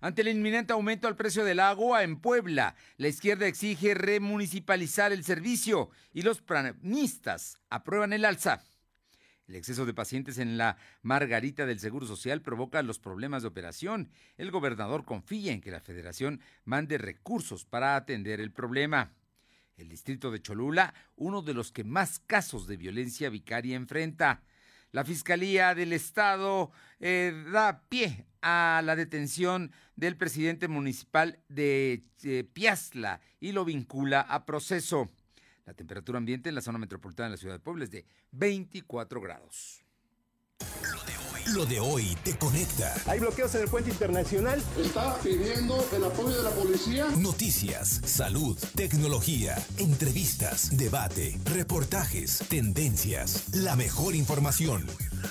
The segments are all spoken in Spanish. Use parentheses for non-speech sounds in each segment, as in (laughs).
Ante el inminente aumento al precio del agua en Puebla, la izquierda exige remunicipalizar el servicio y los pranistas aprueban el alza. El exceso de pacientes en la Margarita del Seguro Social provoca los problemas de operación. El gobernador confía en que la federación mande recursos para atender el problema. El distrito de Cholula, uno de los que más casos de violencia vicaria enfrenta. La Fiscalía del Estado eh, da pie a la detención del presidente municipal de eh, Piazla y lo vincula a proceso. La temperatura ambiente en la zona metropolitana de la ciudad de Puebla es de 24 grados. Lo de hoy te conecta. Hay bloqueos en el puente internacional. Está pidiendo el apoyo de la policía. Noticias, salud, tecnología, entrevistas, debate, reportajes, tendencias, la mejor información.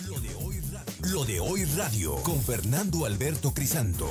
Lo de hoy radio, Lo de hoy radio con Fernando Alberto Crisanto.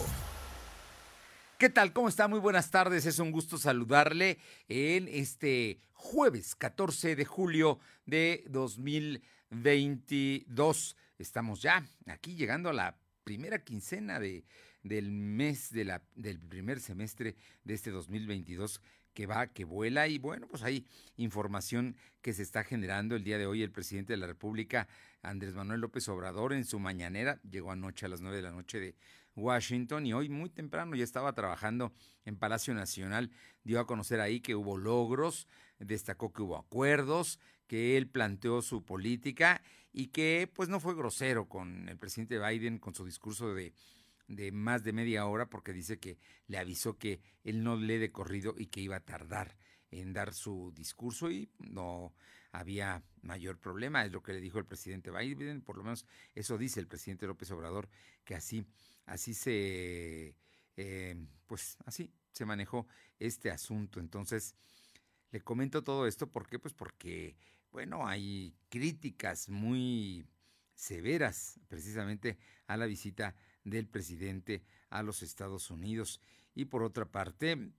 ¿Qué tal? ¿Cómo está? Muy buenas tardes. Es un gusto saludarle en este jueves 14 de julio de 2022. Estamos ya aquí llegando a la primera quincena de, del mes de la, del primer semestre de este 2022 que va, que vuela y bueno, pues hay información que se está generando el día de hoy. El presidente de la República, Andrés Manuel López Obrador, en su mañanera, llegó anoche a las nueve de la noche de Washington y hoy muy temprano ya estaba trabajando en Palacio Nacional, dio a conocer ahí que hubo logros, destacó que hubo acuerdos, que él planteó su política y que pues no fue grosero con el presidente Biden con su discurso de, de más de media hora porque dice que le avisó que él no lee de corrido y que iba a tardar en dar su discurso y no había mayor problema, es lo que le dijo el presidente Biden, por lo menos eso dice el presidente López Obrador, que así así se, eh, pues así se manejó este asunto. Entonces, le comento todo esto, ¿por qué? Pues porque, bueno, hay críticas muy severas precisamente a la visita del presidente a los Estados Unidos. Y por otra parte,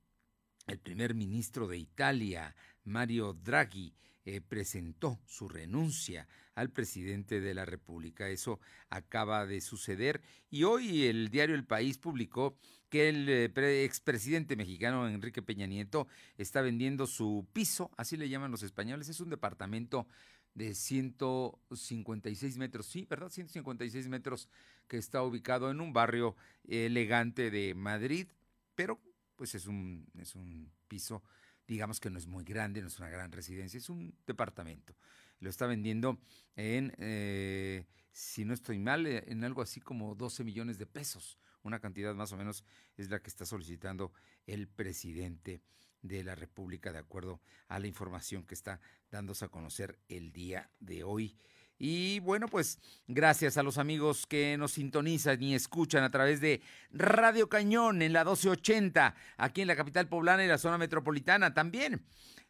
el primer ministro de Italia, Mario Draghi, eh, presentó su renuncia al presidente de la República. Eso acaba de suceder y hoy el diario El País publicó que el eh, expresidente mexicano Enrique Peña Nieto está vendiendo su piso, así le llaman los españoles, es un departamento de 156 metros, sí, ¿verdad? 156 metros que está ubicado en un barrio elegante de Madrid, pero pues es un, es un piso digamos que no es muy grande, no es una gran residencia, es un departamento. Lo está vendiendo en, eh, si no estoy mal, eh, en algo así como 12 millones de pesos. Una cantidad más o menos es la que está solicitando el presidente de la República, de acuerdo a la información que está dándose a conocer el día de hoy. Y bueno, pues gracias a los amigos que nos sintonizan y escuchan a través de Radio Cañón en la 1280, aquí en la capital poblana y la zona metropolitana también.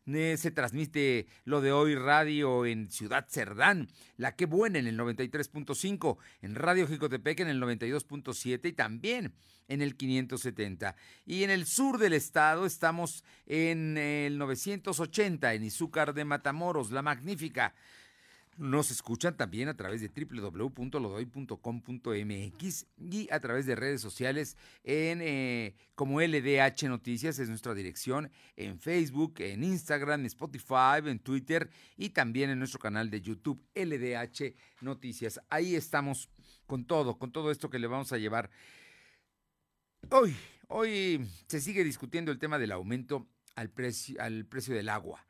Eh, se transmite lo de hoy radio en Ciudad Cerdán, La Que Buena en el 93.5, en Radio Jicotepec en el 92.7 y también en el 570. Y en el sur del estado estamos en el 980, en Izúcar de Matamoros, La Magnífica. Nos escuchan también a través de www.lodoy.com.mx y a través de redes sociales en eh, como LDH Noticias es nuestra dirección en Facebook, en Instagram, Spotify, en Twitter y también en nuestro canal de YouTube LDH Noticias. Ahí estamos con todo, con todo esto que le vamos a llevar. Hoy, hoy se sigue discutiendo el tema del aumento al precio, al precio del agua.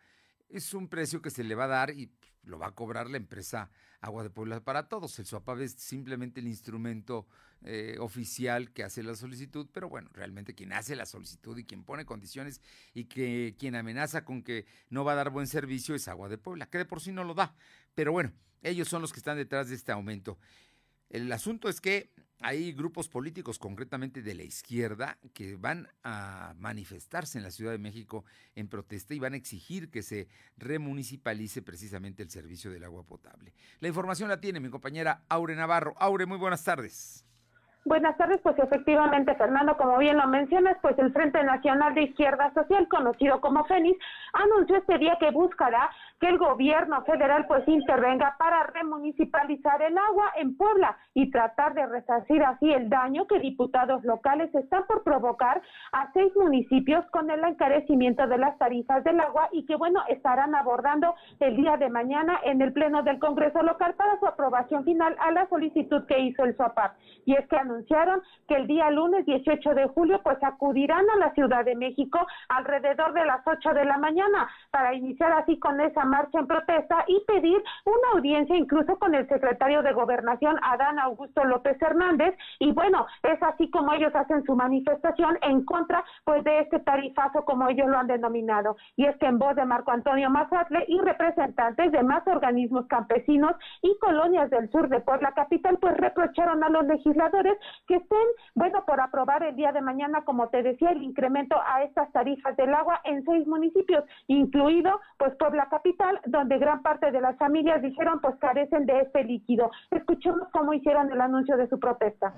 Es un precio que se le va a dar y lo va a cobrar la empresa Agua de Puebla para todos. El SUAPAB es simplemente el instrumento eh, oficial que hace la solicitud, pero bueno, realmente quien hace la solicitud y quien pone condiciones y que quien amenaza con que no va a dar buen servicio es Agua de Puebla, que de por sí no lo da. Pero bueno, ellos son los que están detrás de este aumento. El asunto es que hay grupos políticos, concretamente de la izquierda, que van a manifestarse en la Ciudad de México en protesta y van a exigir que se remunicipalice precisamente el servicio del agua potable. La información la tiene mi compañera Aure Navarro. Aure, muy buenas tardes. Buenas tardes, pues efectivamente, Fernando, como bien lo mencionas, pues el Frente Nacional de Izquierda Social, conocido como FENIS, anunció este día que buscará que el gobierno federal pues intervenga para remunicipalizar el agua en Puebla y tratar de resarcir así el daño que diputados locales están por provocar a seis municipios con el encarecimiento de las tarifas del agua y que bueno estarán abordando el día de mañana en el pleno del Congreso local para su aprobación final a la solicitud que hizo el SOAPAP. Y es que anunciaron que el día lunes 18 de julio pues acudirán a la Ciudad de México alrededor de las 8 de la mañana para iniciar así con esa marcha en protesta y pedir una audiencia incluso con el secretario de Gobernación Adán Augusto López Hernández y bueno, es así como ellos hacen su manifestación en contra pues de este tarifazo como ellos lo han denominado. Y es que en voz de Marco Antonio Mazatle y representantes de más organismos campesinos y colonias del sur de Puebla Capital pues reprocharon a los legisladores que estén, bueno, por aprobar el día de mañana, como te decía, el incremento a estas tarifas del agua en seis municipios, incluido pues Puebla Capital, donde gran parte de las familias dijeron pues carecen de este líquido. Escuchemos cómo hicieron el anuncio de su protesta.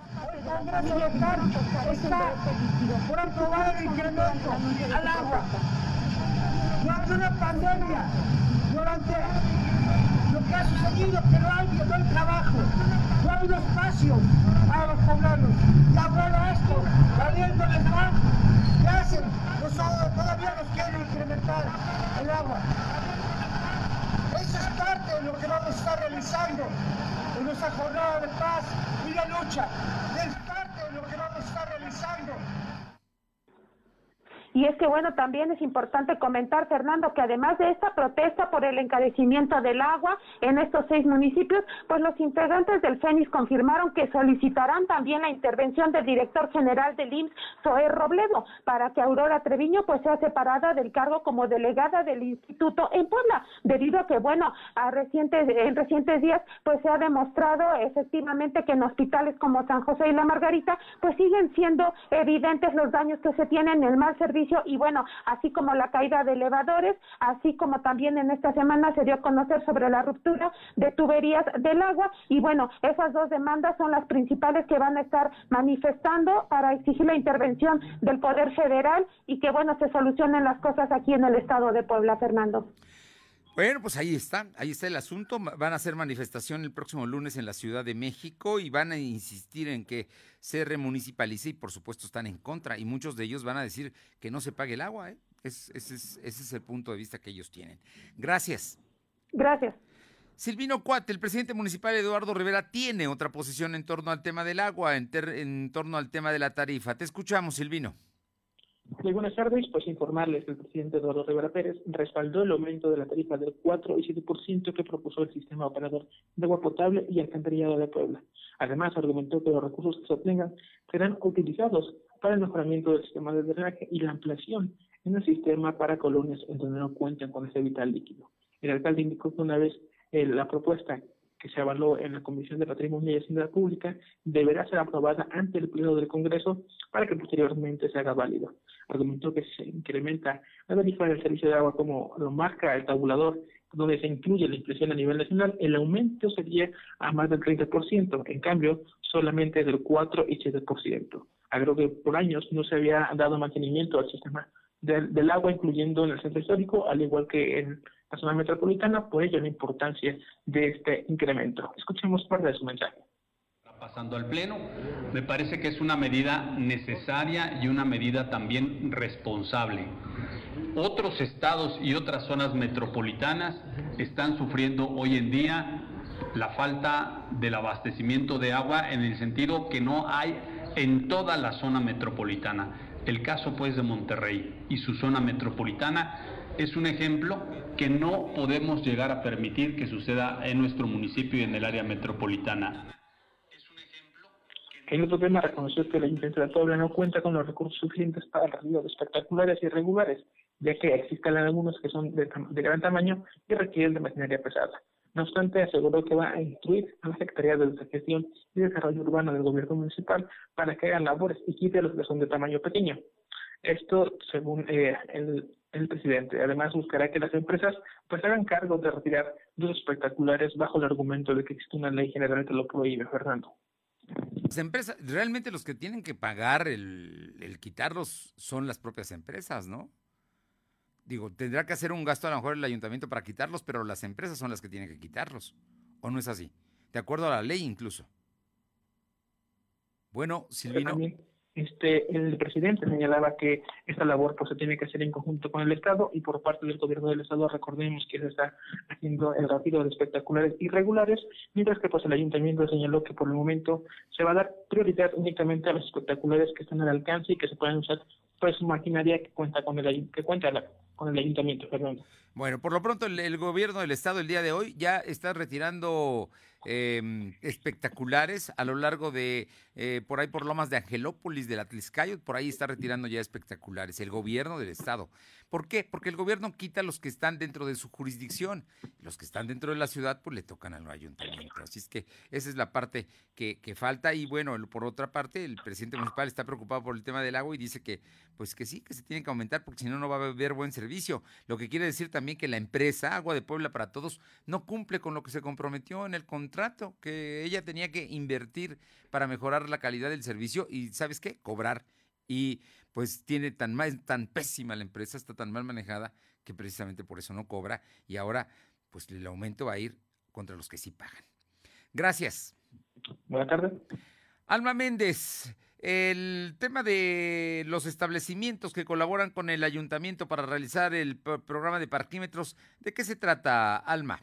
No una pandemia durante lo que ha sucedido, que no hay, trabajo, no hay espacio para los poblanos. Y ahora esto, valiéndoles más, ¿qué hacen? Todavía nos quieren incrementar el agua. Eso es parte de lo que vamos a estar realizando en nuestra jornada de paz y de lucha. Es parte lo que vamos a estar realizando y es que, bueno, también es importante comentar, Fernando, que además de esta protesta por el encarecimiento del agua en estos seis municipios, pues los integrantes del FENIS confirmaron que solicitarán también la intervención del director general del IMSS, Zoé Robledo, para que Aurora Treviño pues sea separada del cargo como delegada del instituto en Puebla, debido a que, bueno, a recientes, en recientes días pues se ha demostrado efectivamente que en hospitales como San José y La Margarita pues siguen siendo evidentes los daños que se tienen en el mal servicio y bueno, así como la caída de elevadores, así como también en esta semana se dio a conocer sobre la ruptura de tuberías del agua y bueno, esas dos demandas son las principales que van a estar manifestando para exigir la intervención del Poder Federal y que bueno, se solucionen las cosas aquí en el estado de Puebla, Fernando. Bueno, pues ahí está, ahí está el asunto. Van a hacer manifestación el próximo lunes en la Ciudad de México y van a insistir en que se remunicipalice y por supuesto están en contra y muchos de ellos van a decir que no se pague el agua. ¿eh? ese, es, el punto de vista que ellos tienen. Gracias. Gracias. Silvino Cuate, el presidente municipal Eduardo Rivera, tiene otra posición en torno al tema del agua, en torno al tema de la tarifa. Te escuchamos, Silvino. Buenas tardes, pues informarles que el presidente Eduardo Rivera Pérez respaldó el aumento de la tarifa del 4 y 7% que propuso el sistema operador de agua potable y alcantarillado de Puebla. Además, argumentó que los recursos que se obtengan serán utilizados para el mejoramiento del sistema de drenaje y la ampliación en el sistema para colonias en donde no cuentan con ese vital líquido. El alcalde indicó que una vez eh, la propuesta que se avaló en la Comisión de Patrimonio y Hacienda Pública deberá ser aprobada ante el Pleno del Congreso para que posteriormente se haga válido. Argumentó que se incrementa la tarifa del servicio de agua como lo marca el tabulador, donde se incluye la impresión a nivel nacional, el aumento sería a más del 30%, en cambio solamente del 4 y 7%. Agregó que por años no se había dado mantenimiento al sistema del, del agua, incluyendo en el centro histórico, al igual que en la zona metropolitana, por ello la importancia de este incremento. Escuchemos parte de su mensaje. Pasando al Pleno, me parece que es una medida necesaria y una medida también responsable. Otros estados y otras zonas metropolitanas están sufriendo hoy en día la falta del abastecimiento de agua en el sentido que no hay en toda la zona metropolitana. El caso pues de Monterrey y su zona metropolitana es un ejemplo que no podemos llegar a permitir que suceda en nuestro municipio y en el área metropolitana. En otro tema reconoció que la Intendencia de no cuenta con los recursos suficientes para el de espectaculares y regulares, ya que existen algunos que son de, gran tamaño y requieren de maquinaria pesada. No obstante, aseguró que va a instruir a la Secretaría de Gestión y Desarrollo Urbano del Gobierno Municipal para que hagan labores y quite los que son de tamaño pequeño. Esto, según eh, el, el presidente. Además, buscará que las empresas pues hagan cargo de retirar los espectaculares bajo el argumento de que existe una ley general que lo prohíbe, Fernando. Las empresas, realmente los que tienen que pagar el, el quitarlos son las propias empresas, ¿no? digo, tendrá que hacer un gasto a lo mejor el ayuntamiento para quitarlos, pero las empresas son las que tienen que quitarlos. ¿O no es así? De acuerdo a la ley incluso. Bueno, Silvino. También, este, el presidente señalaba que esta labor pues se tiene que hacer en conjunto con el Estado y por parte del gobierno del Estado recordemos que se está haciendo el retiro de espectaculares irregulares, mientras que pues el ayuntamiento señaló que por el momento se va a dar prioridad únicamente a los espectaculares que están al alcance y que se pueden usar pues maquinaria que cuenta con el que cuenta con el ayuntamiento, perdón. Bueno, por lo pronto el, gobierno del estado el día de hoy ya está retirando eh, espectaculares a lo largo de, eh, por ahí por Lomas de Angelópolis, de la Tliscayot, por ahí está retirando ya espectaculares, el gobierno del estado. ¿Por qué? Porque el gobierno quita los que están dentro de su jurisdicción. Los que están dentro de la ciudad, pues le tocan al ayuntamiento. Así es que esa es la parte que, que falta. Y bueno, por otra parte, el presidente municipal está preocupado por el tema del agua y dice que, pues que sí, que se tiene que aumentar porque si no, no va a haber buen servicio. Lo que quiere decir también que la empresa Agua de Puebla para Todos no cumple con lo que se comprometió en el contrato, que ella tenía que invertir para mejorar la calidad del servicio y, ¿sabes qué? Cobrar. Y pues tiene tan, mal, tan pésima la empresa, está tan mal manejada, que precisamente por eso no cobra y ahora pues el aumento va a ir contra los que sí pagan. Gracias. Buenas tardes. Alma Méndez, el tema de los establecimientos que colaboran con el ayuntamiento para realizar el programa de parquímetros, ¿de qué se trata, Alma?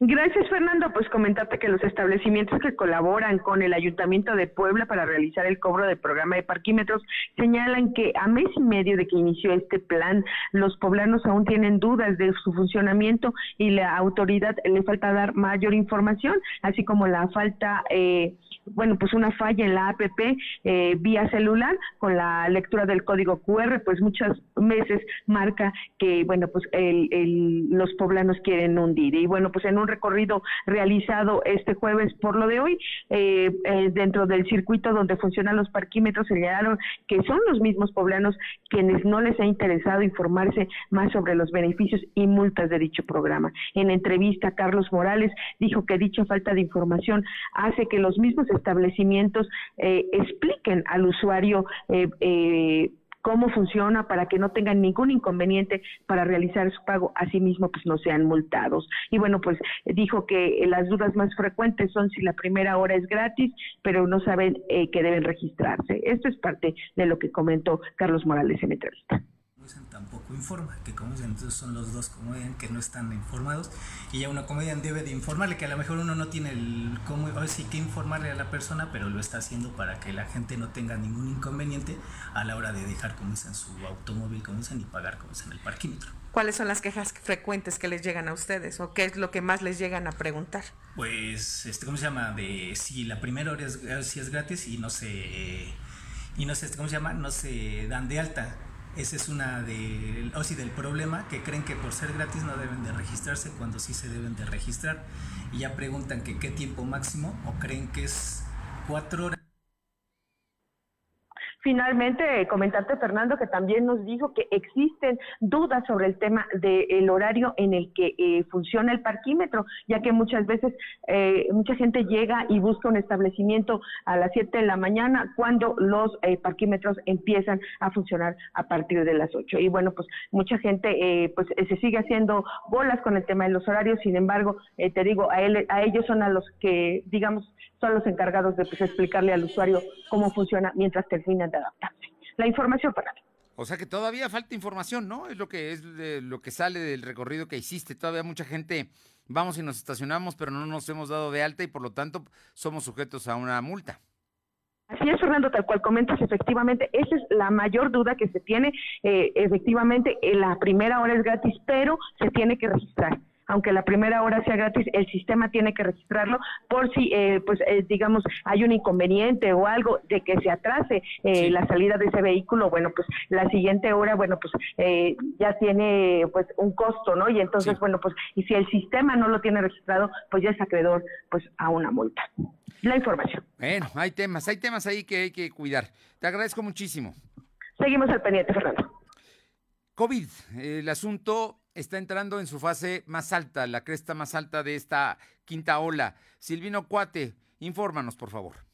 Gracias, Fernando. Pues comentarte que los establecimientos que colaboran con el Ayuntamiento de Puebla para realizar el cobro del programa de parquímetros señalan que a mes y medio de que inició este plan, los poblanos aún tienen dudas de su funcionamiento y la autoridad le falta dar mayor información, así como la falta eh, bueno, pues una falla en la APP eh, vía celular con la lectura del código QR, pues muchas veces marca que, bueno, pues el, el, los poblanos quieren hundir. Y bueno, pues en un recorrido realizado este jueves por lo de hoy, eh, eh, dentro del circuito donde funcionan los parquímetros, señalaron que son los mismos poblanos quienes no les ha interesado informarse más sobre los beneficios y multas de dicho programa. En entrevista, Carlos Morales dijo que dicha falta de información hace que los mismos establecimientos eh, expliquen al usuario eh, eh, cómo funciona para que no tengan ningún inconveniente para realizar su pago, asimismo pues no sean multados. Y bueno, pues dijo que las dudas más frecuentes son si la primera hora es gratis, pero no saben eh, que deben registrarse. Esto es parte de lo que comentó Carlos Morales en entrevista informa, que como dicen, entonces son los dos comedian que no están informados y ya una comedian debe de informarle, que a lo mejor uno no tiene el cómo, sí que informarle a la persona, pero lo está haciendo para que la gente no tenga ningún inconveniente a la hora de dejar, como dicen, su automóvil, como dicen, y pagar, como dicen, el parquímetro. ¿Cuáles son las quejas frecuentes que les llegan a ustedes o qué es lo que más les llegan a preguntar? Pues, este, ¿cómo se llama? De si la primera hora es, si es gratis y no se, y no sé, ¿cómo se llama? No se dan de alta esa es una de, o sí, del problema, que creen que por ser gratis no deben de registrarse cuando sí se deben de registrar. Y ya preguntan que qué tiempo máximo o creen que es cuatro horas. Finalmente, comentarte, Fernando, que también nos dijo que existen dudas sobre el tema del horario en el que eh, funciona el parquímetro, ya que muchas veces eh, mucha gente llega y busca un establecimiento a las 7 de la mañana cuando los eh, parquímetros empiezan a funcionar a partir de las 8. Y bueno, pues mucha gente eh, pues se sigue haciendo bolas con el tema de los horarios, sin embargo, eh, te digo, a, él, a ellos son a los que, digamos, son los encargados de pues, explicarle al usuario cómo funciona mientras terminan de adaptarse. La información para mí. O sea que todavía falta información, ¿no? Es lo que es lo que sale del recorrido que hiciste. Todavía mucha gente vamos y nos estacionamos, pero no nos hemos dado de alta y por lo tanto somos sujetos a una multa. Así es, Fernando, tal cual comentas, efectivamente, esa es la mayor duda que se tiene. Eh, efectivamente, la primera hora es gratis, pero se tiene que registrar aunque la primera hora sea gratis, el sistema tiene que registrarlo por si, eh, pues, eh, digamos, hay un inconveniente o algo de que se atrase eh, sí. la salida de ese vehículo, bueno, pues la siguiente hora, bueno, pues eh, ya tiene, pues, un costo, ¿no? Y entonces, sí. bueno, pues, y si el sistema no lo tiene registrado, pues ya es acreedor, pues, a una multa. La información. Bueno, hay temas, hay temas ahí que hay que cuidar. Te agradezco muchísimo. Seguimos al pendiente, Fernando. COVID, el asunto está entrando en su fase más alta, la cresta más alta de esta quinta ola. Silvino Cuate, infórmanos, por favor.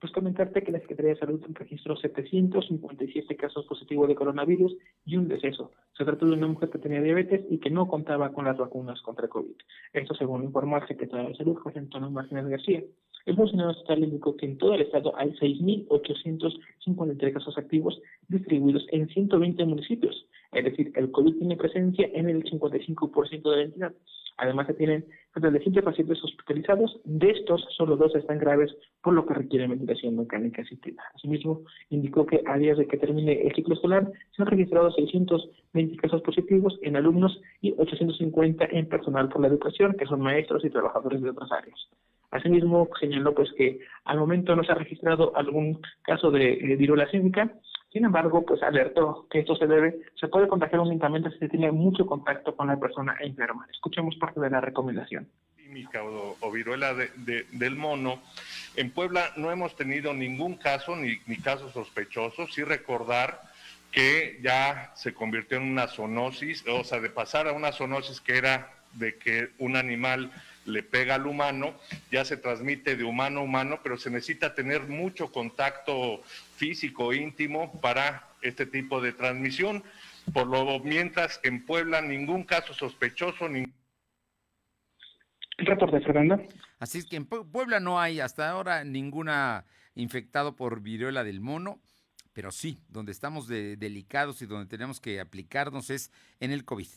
Pues comentarte que la Secretaría de Salud registró 757 casos positivos de coronavirus y un deceso. Se trató de una mujer que tenía diabetes y que no contaba con las vacunas contra COVID. Esto según informó el secretario de Salud, José Antonio Martínez García. El funcionario estatal indicó que en todo el estado hay 6.853 casos activos distribuidos en 120 municipios. Es decir, el COVID tiene presencia en el 55% de la entidad. Además, se tienen 77 pacientes hospitalizados. De estos, solo dos están graves, por lo que requieren ventilación mecánica asistida. Asimismo, indicó que a días de que termine el ciclo escolar, se han registrado 620 casos positivos en alumnos y 850 en personal por la educación, que son maestros y trabajadores de otras áreas. Asimismo, señaló pues que al momento no se ha registrado algún caso de eh, viruela sísmica, sin embargo, pues alertó que esto se debe, se puede contagiar únicamente si se tiene mucho contacto con la persona enferma. Escuchemos parte de la recomendación. O, o viruela del mono. En Puebla no hemos tenido ningún caso, ni, ni caso sospechoso. Sí recordar que ya se convirtió en una zoonosis, o sea, de pasar a una zoonosis que era de que un animal le pega al humano, ya se transmite de humano a humano, pero se necesita tener mucho contacto físico íntimo para este tipo de transmisión. Por lo mientras, en Puebla ningún caso sospechoso. Ni... Reporte, Fernando. Así es que en Puebla no hay hasta ahora ninguna infectado por viruela del mono, pero sí, donde estamos delicados y donde tenemos que aplicarnos es en el COVID.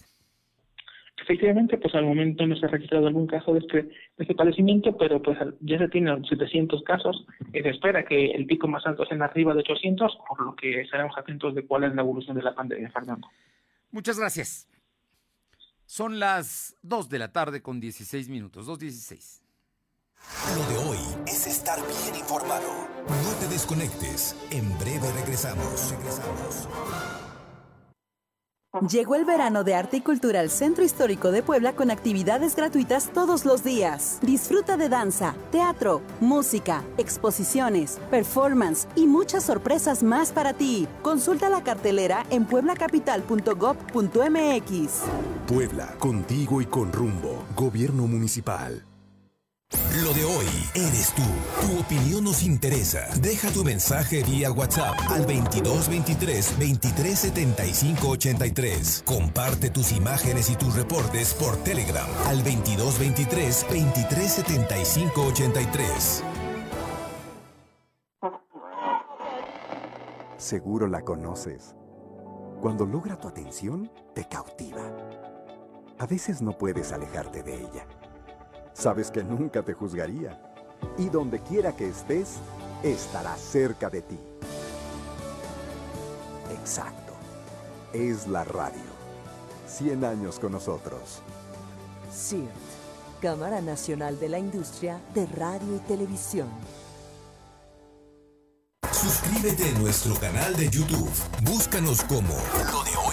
Efectivamente, pues al momento no se ha registrado algún caso de este, de este padecimiento, pero pues ya se tienen 700 casos y se espera que el pico más alto sea en arriba de 800, por lo que estaremos atentos de cuál es la evolución de la pandemia, Fernando. Muchas gracias. Son las 2 de la tarde con 16 minutos, 2.16. Lo de hoy es estar bien informado. No te desconectes. En breve regresamos. Regresamos. Llegó el verano de arte y cultura al Centro Histórico de Puebla con actividades gratuitas todos los días. Disfruta de danza, teatro, música, exposiciones, performance y muchas sorpresas más para ti. Consulta la cartelera en pueblacapital.gov.mx. Puebla, contigo y con rumbo. Gobierno Municipal. Lo de hoy eres tú. Tu opinión nos interesa. Deja tu mensaje vía WhatsApp al 2223 2375 83. Comparte tus imágenes y tus reportes por Telegram al 2223 2375 83. Seguro la conoces. Cuando logra tu atención, te cautiva. A veces no puedes alejarte de ella sabes que nunca te juzgaría. Y donde quiera que estés, estará cerca de ti. Exacto. Es la radio. 100 años con nosotros. CIRT, Cámara Nacional de la Industria de Radio y Televisión. Suscríbete a nuestro canal de YouTube. Búscanos como Lo de Hoy.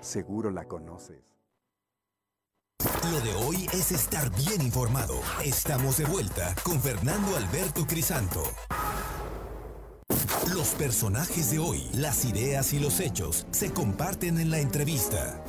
Seguro la conoces. Lo de hoy es estar bien informado. Estamos de vuelta con Fernando Alberto Crisanto. Los personajes de hoy, las ideas y los hechos se comparten en la entrevista.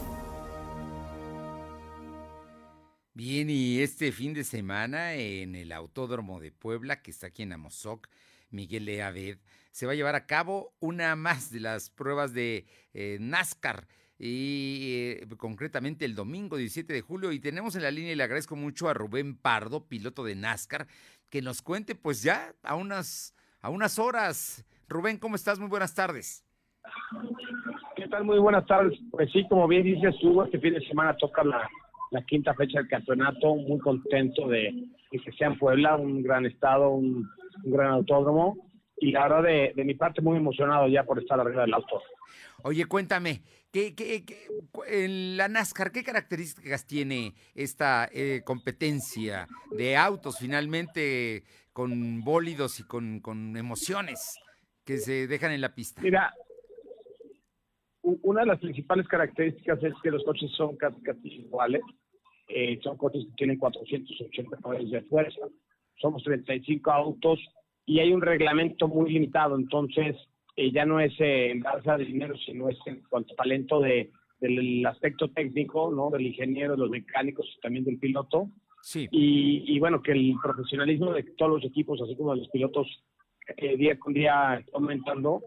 Bien, y este fin de semana en el Autódromo de Puebla, que está aquí en Amozoc, Miguel Leaved, se va a llevar a cabo una más de las pruebas de eh, NASCAR y eh, concretamente el domingo 17 de julio y tenemos en la línea y le agradezco mucho a Rubén Pardo, piloto de NASCAR, que nos cuente pues ya a unas a unas horas. Rubén, ¿cómo estás? Muy buenas tardes. ¿Qué tal? Muy buenas tardes. Pues sí, como bien dices, Hugo, este fin de semana toca la, la quinta fecha del campeonato, muy contento de, que sea en Puebla, un gran estado, un gran autódromo y ahora de, de mi parte muy emocionado ya por estar arriba del auto. Oye, cuéntame, ¿Qué, qué, qué- en la NASCAR, ¿qué características tiene esta eh, competencia de autos finalmente con bólidos y con, con emociones que se dejan en la pista? Mira, una de las principales características es que los coches son casi, casi iguales. Eh, son coches que tienen 480 caballos de fuerza. Somos 35 autos y hay un reglamento muy limitado. Entonces, eh, ya no es eh, en base a dinero, sino es en cuanto a talento de, del aspecto técnico, ¿no? Del ingeniero, de los mecánicos y también del piloto. Sí. Y, y bueno, que el profesionalismo de todos los equipos, así como de los pilotos, eh, día con día está aumentando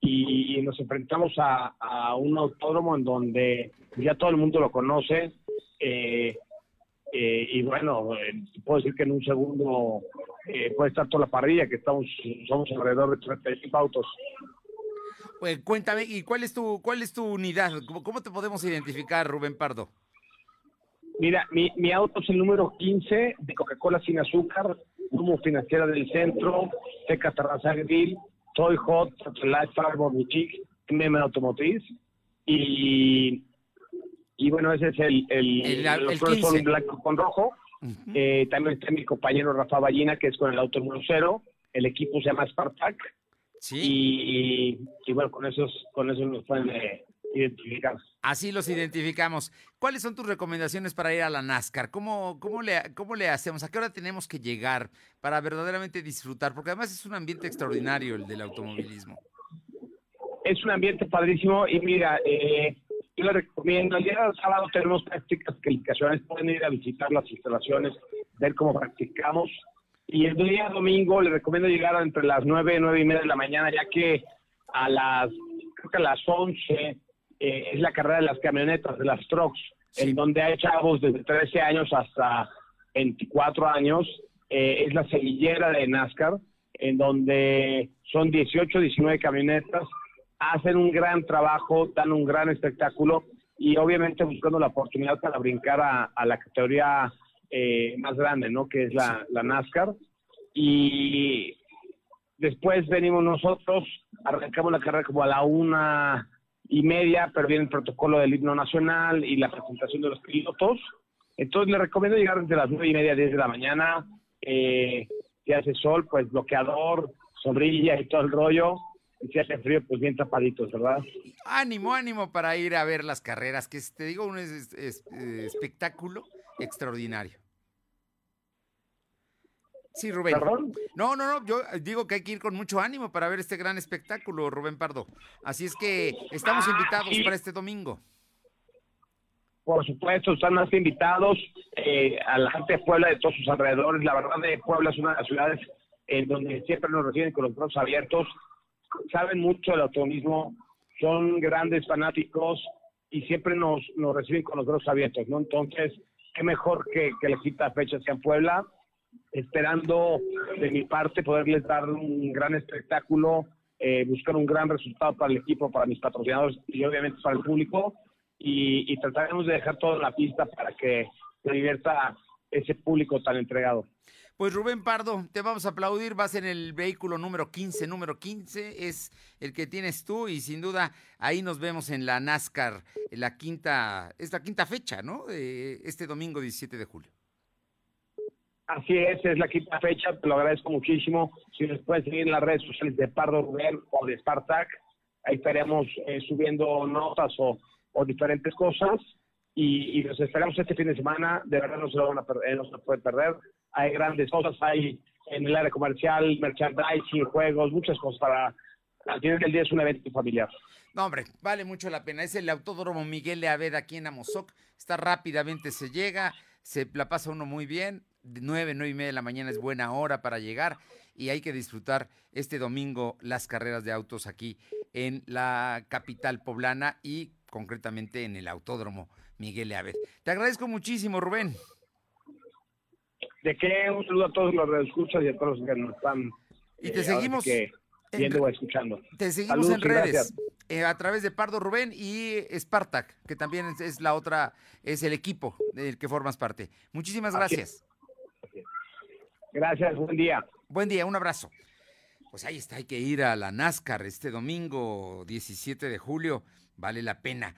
y nos enfrentamos a, a un autódromo en donde ya todo el mundo lo conoce eh, eh, y bueno, eh, puedo decir que en un segundo eh, puede estar toda la parrilla, que estamos somos alrededor de 35 autos. Pues, cuéntame, ¿y cuál es tu, cuál es tu unidad? ¿Cómo, cómo te podemos identificar, Rubén Pardo? Mira, mi, mi auto es el número 15 de Coca-Cola sin azúcar, como financiera del centro, Teca Terraza Grill, Toy Hot, Life Farm Boutique, MM Automotriz. Y, y bueno, ese es el, el, El- el son 15. blanco con rojo. Eh, también está mi compañero Rafa Ballina, que es con el auto número cero. El equipo se llama Spartak. Y, y bueno, con esos, con esos nos pueden eh, identificar. Así los identificamos. ¿Cuáles son tus recomendaciones para ir a la NASCAR? ¿Cómo, cómo, le, ¿Cómo le hacemos? ¿A qué hora tenemos que llegar para verdaderamente disfrutar? Porque además es un ambiente extraordinario el del automovilismo. es un ambiente padrísimo y mira, eh, yo le recomiendo, el día del sábado tenemos prácticas calificaciones, pueden ir a visitar las instalaciones, ver cómo practicamos. Y el día domingo le recomiendo llegar entre las 9, 9 y media de la mañana, ya que a las, creo que a las 11 eh, es la carrera de las camionetas, de las trucks, en donde hay chavos desde 13 años hasta 24 años. Eh, es la semillera de NASCAR, en donde son 18, 19 camionetas, hacen un gran trabajo, dan un gran espectáculo y obviamente buscando la oportunidad para brincar a, a la categoría eh, más grande, ¿no? Que es la, la NASCAR. Y después venimos nosotros, arrancamos la carrera como a la una y media, pero viene el protocolo del himno nacional y la presentación de los pilotos. Entonces le recomiendo llegar desde las nueve y media, diez de la mañana. Eh, si hace sol, pues bloqueador, sombrilla y todo el rollo. Y si hace frío, pues bien tapaditos, ¿verdad? Ánimo, ánimo para ir a ver las carreras, que te digo, un es- es- es- eh, espectáculo extraordinario. Sí, Rubén. ¿Perdón? No, no, no, yo eh, digo que hay que ir con mucho ánimo para ver este gran espectáculo, Rubén Pardo. Así es que estamos Ah, invitados sí. para este domingo. Por supuesto, están más que invitados eh, a la gente de Puebla, de todos sus alrededores. La verdad, de Puebla es una de las ciudades en donde siempre nos reciben con los brazos abiertos. Saben mucho del automovilismo, son grandes fanáticos y siempre nos, nos reciben con los brazos abiertos, ¿no? Entonces, qué mejor que, que les quita fechas que en Puebla, esperando de mi parte poderles dar un gran espectáculo, eh, buscar un gran resultado para el equipo, para mis patrocinadores y obviamente para el público y, y trataremos de dejar toda la pista para que se divierta ese público tan entregado. Pues Rubén Pardo, te vamos a aplaudir, vas en el vehículo número 15, número 15 es el que tienes tú y sin duda ahí nos vemos en la NASCAR, la quinta, es la quinta fecha, ¿no? De este domingo 17 de julio. Así es, es la quinta fecha, te lo agradezco muchísimo. Si nos pueden seguir en las redes sociales de Pardo Rubén o de Spartak, ahí estaremos eh, subiendo notas o, diferentes cosas. Y, y esperamos este fin de semana, de verdad no se lo perder, no se lo pueden perder. Hay grandes cosas, hay en el área comercial, merchandising, juegos, muchas cosas para... Al final del día es un evento familiar. No, hombre, vale mucho la pena. Es el Autódromo Miguel de aquí en Amozoc. Está rápidamente, se llega, se la pasa uno muy bien. De nueve, nueve y media de la mañana es buena hora para llegar y hay que disfrutar este domingo las carreras de autos aquí en la capital poblana y concretamente en el Autódromo Miguel de. Te agradezco muchísimo, Rubén. De que un saludo a todos los escuchas y a todos los que nos están Y te eh, seguimos que viendo o escuchando. Te seguimos Saludos en redes eh, a través de Pardo Rubén y Spartak, que también es, la otra, es el equipo del que formas parte. Muchísimas Así gracias. Gracias, buen día. Buen día, un abrazo. Pues ahí está, hay que ir a la NASCAR este domingo 17 de julio vale la pena.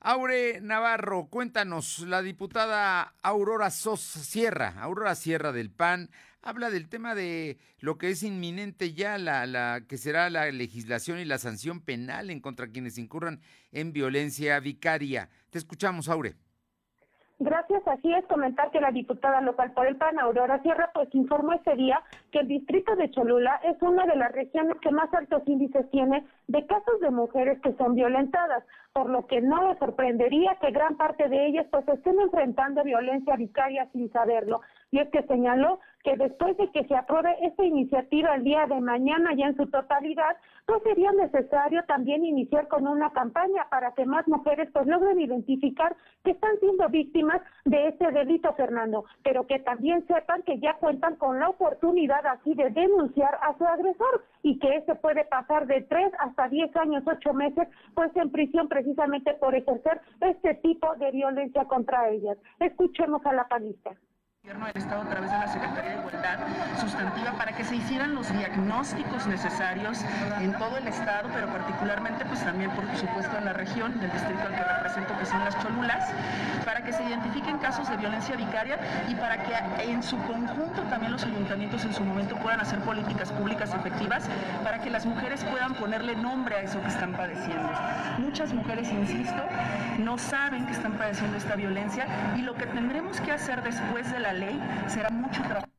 Aure Navarro, cuéntanos, la diputada Aurora Sos Sierra, Aurora Sierra del PAN, habla del tema de lo que es inminente ya, la, la que será la legislación y la sanción penal en contra quienes incurran en violencia vicaria. Te escuchamos, Aure. Gracias, así es comentar que la diputada local por el PAN, Aurora Sierra, pues informó ese día que el distrito de Cholula es una de las regiones que más altos índices tiene de casos de mujeres que son violentadas, por lo que no le sorprendería que gran parte de ellas pues estén enfrentando violencia vicaria sin saberlo. Y es que señaló que después de que se apruebe esta iniciativa el día de mañana ya en su totalidad, pues sería necesario también iniciar con una campaña para que más mujeres pues logren identificar que están siendo víctimas de este delito, Fernando, pero que también sepan que ya cuentan con la oportunidad así de denunciar a su agresor y que este puede pasar de tres hasta diez años, ocho meses, pues en prisión precisamente por ejercer este tipo de violencia contra ellas. Escuchemos a la panista gobierno del Estado a través de la Secretaría de Igualdad sustantiva para que se hicieran los diagnósticos necesarios en todo el Estado, pero particularmente pues también por supuesto en la región del distrito al que represento que son las Cholulas, para que se identifiquen casos de violencia vicaria y para que en su conjunto también los ayuntamientos en su momento puedan hacer políticas públicas efectivas para que las mujeres puedan ponerle nombre a eso que están padeciendo. Muchas mujeres, insisto, no saben que están padeciendo esta violencia y lo que tendremos que hacer después de la ley será mucho trabajo.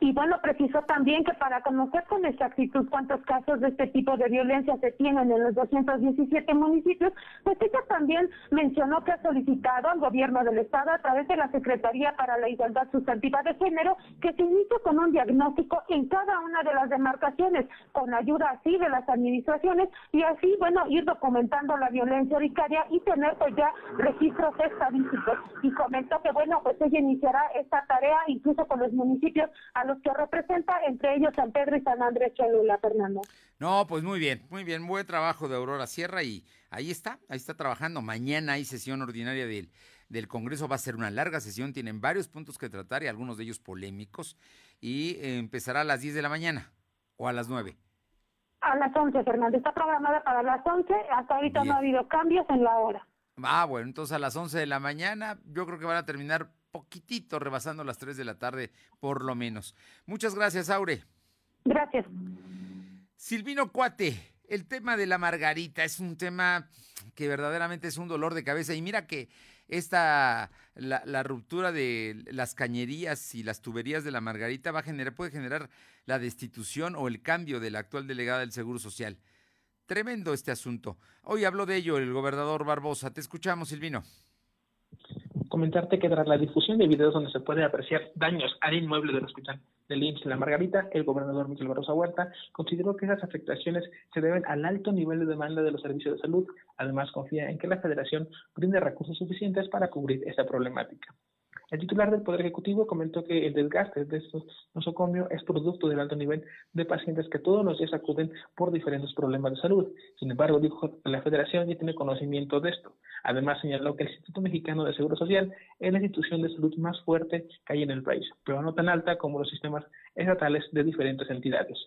Y bueno, precisó también que para conocer con exactitud cuántos casos de este tipo de violencia se tienen en los 217 municipios, pues ella también mencionó que ha solicitado al gobierno del estado a través de la Secretaría para la Igualdad Sustantiva de Género que se inicie con un diagnóstico en cada una de las demarcaciones, con ayuda así de las administraciones y así, bueno, ir documentando la violencia vicaria y tener pues ya registros estadísticos. Y comentó que bueno, pues ella iniciará esta tarea incluso con los municipios los que representa, entre ellos San Pedro y San Andrés Cholula, Fernando. No, pues muy bien, muy bien, buen trabajo de Aurora Sierra y ahí está, ahí está trabajando. Mañana hay sesión ordinaria del, del Congreso, va a ser una larga sesión, tienen varios puntos que tratar y algunos de ellos polémicos y eh, empezará a las 10 de la mañana o a las 9. A las 11, Fernando, está programada para las 11, hasta ahorita no ha habido cambios en la hora. Ah, bueno, entonces a las 11 de la mañana yo creo que van a terminar poquitito rebasando las 3 de la tarde, por lo menos. Muchas gracias, Aure. Gracias. Silvino Cuate, el tema de la margarita es un tema que verdaderamente es un dolor de cabeza. Y mira que esta, la, la, ruptura de las cañerías y las tuberías de la margarita va a generar, puede generar la destitución o el cambio de la actual delegada del Seguro Social. Tremendo este asunto. Hoy habló de ello el gobernador Barbosa. Te escuchamos, Silvino comentarte que tras la difusión de videos donde se puede apreciar daños al inmueble del hospital del IMSS en La Margarita, el gobernador Miguel Barroso Huerta consideró que esas afectaciones se deben al alto nivel de demanda de los servicios de salud. Además, confía en que la federación brinde recursos suficientes para cubrir esta problemática. El titular del Poder Ejecutivo comentó que el desgaste de estos nosocomios es producto del alto nivel de pacientes que todos los días acuden por diferentes problemas de salud. Sin embargo, dijo que la Federación ya tiene conocimiento de esto. Además, señaló que el Instituto Mexicano de Seguro Social es la institución de salud más fuerte que hay en el país, pero no tan alta como los sistemas estatales de diferentes entidades.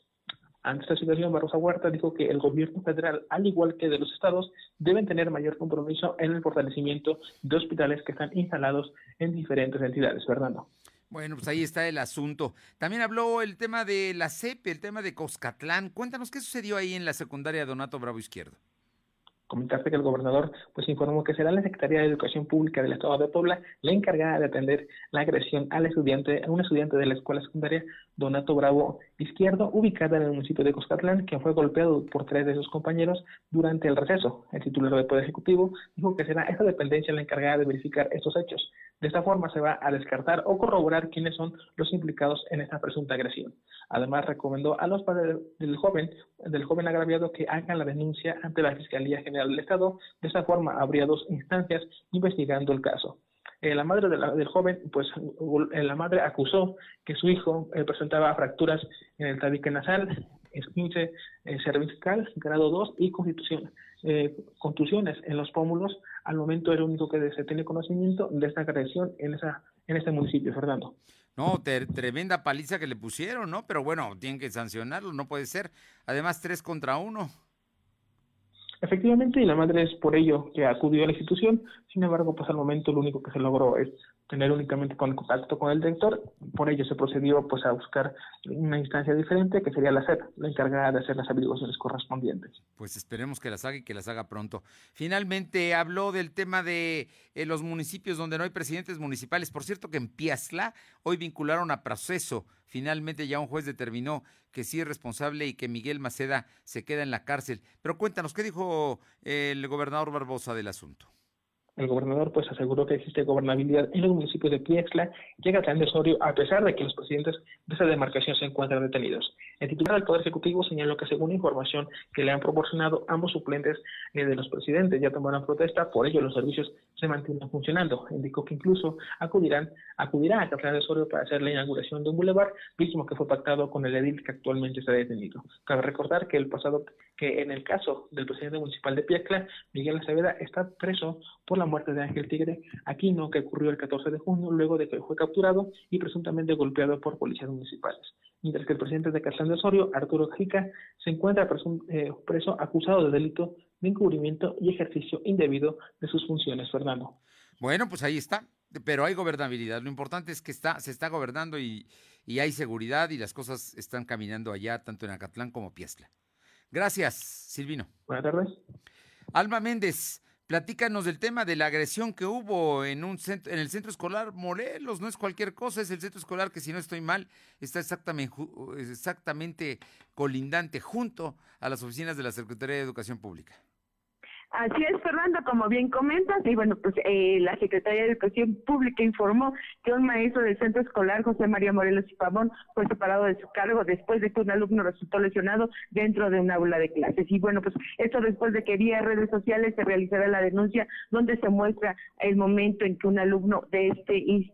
Ante esta situación, Barrosa Huerta dijo que el gobierno federal, al igual que de los estados, deben tener mayor compromiso en el fortalecimiento de hospitales que están instalados en diferentes entidades. Fernando. Bueno, pues ahí está el asunto. También habló el tema de la CEP, el tema de Coscatlán. Cuéntanos qué sucedió ahí en la secundaria Donato Bravo Izquierdo comentarte que el gobernador pues informó que será la Secretaría de Educación Pública del Estado de Puebla la encargada de atender la agresión al estudiante, a un estudiante de la escuela secundaria Donato Bravo Izquierdo, ubicada en el municipio de Coscatlán, que fue golpeado por tres de sus compañeros durante el receso. El titular del Poder Ejecutivo dijo que será esta dependencia la encargada de verificar estos hechos. De esta forma se va a descartar o corroborar quiénes son los implicados en esta presunta agresión. Además, recomendó a los padres del joven, del joven agraviado que hagan la denuncia ante la Fiscalía General del Estado. De esta forma habría dos instancias investigando el caso. Eh, la madre del joven, pues eh, la madre acusó que su hijo eh, presentaba fracturas en el tabique nasal, esquince cervical, grado 2 y constitución, contusiones en los pómulos. Al momento era el único que se tiene conocimiento de esta agresión en, esa, en este municipio, Fernando. No, tremenda paliza que le pusieron, ¿no? Pero bueno, tienen que sancionarlo, no puede ser. Además, tres contra uno. Efectivamente, y la madre es por ello que acudió a la institución, sin embargo, pues al momento lo único que se logró es tener únicamente contacto con el director, por ello se procedió pues a buscar una instancia diferente que sería la SEP, la encargada de hacer las averiguaciones correspondientes. Pues esperemos que las haga y que las haga pronto. Finalmente habló del tema de eh, los municipios donde no hay presidentes municipales. Por cierto que en Piazla hoy vincularon a proceso. Finalmente ya un juez determinó que sí es responsable y que Miguel Maceda se queda en la cárcel. Pero cuéntanos, ¿qué dijo el gobernador Barbosa del asunto? El gobernador pues aseguró que existe gobernabilidad en los municipios de Piexla y Acatlán de Osorio a pesar de que los presidentes de esa demarcación se encuentran detenidos. El titular del Poder Ejecutivo señaló que según información que le han proporcionado ambos suplentes eh, de los presidentes ya tomaron protesta, por ello los servicios se mantienen funcionando. Indicó que incluso acudirán, acudirá a Acatlán de Osorio para hacer la inauguración de un bulevar, mismo que fue pactado con el edil que actualmente está detenido. Cabe recordar que el pasado, que en el caso del presidente municipal de Piexla, Miguel Acevedo, está preso por la muerte de Ángel Tigre Aquino, que ocurrió el 14 de junio, luego de que fue capturado y presuntamente golpeado por policías municipales. Mientras que el presidente de Catlán de Osorio, Arturo Jica, se encuentra eh, preso acusado de delito de encubrimiento y ejercicio indebido de sus funciones, Fernando. Bueno, pues ahí está, pero hay gobernabilidad. Lo importante es que está, se está gobernando y, y hay seguridad y las cosas están caminando allá, tanto en Acatlán como Piesla. Gracias, Silvino. Buenas tardes. Alma Méndez, Platícanos del tema de la agresión que hubo en un centro, en el centro escolar Morelos. No es cualquier cosa, es el centro escolar que si no estoy mal está exactamente, exactamente colindante junto a las oficinas de la Secretaría de Educación Pública. Así es, Fernando, como bien comentas, y bueno, pues eh, la Secretaría de Educación Pública informó que un maestro del centro escolar, José María Morelos y Pavón, fue separado de su cargo después de que un alumno resultó lesionado dentro de un aula de clases. Y bueno, pues esto después de que vía redes sociales se realizara la denuncia donde se muestra el momento en que un alumno de este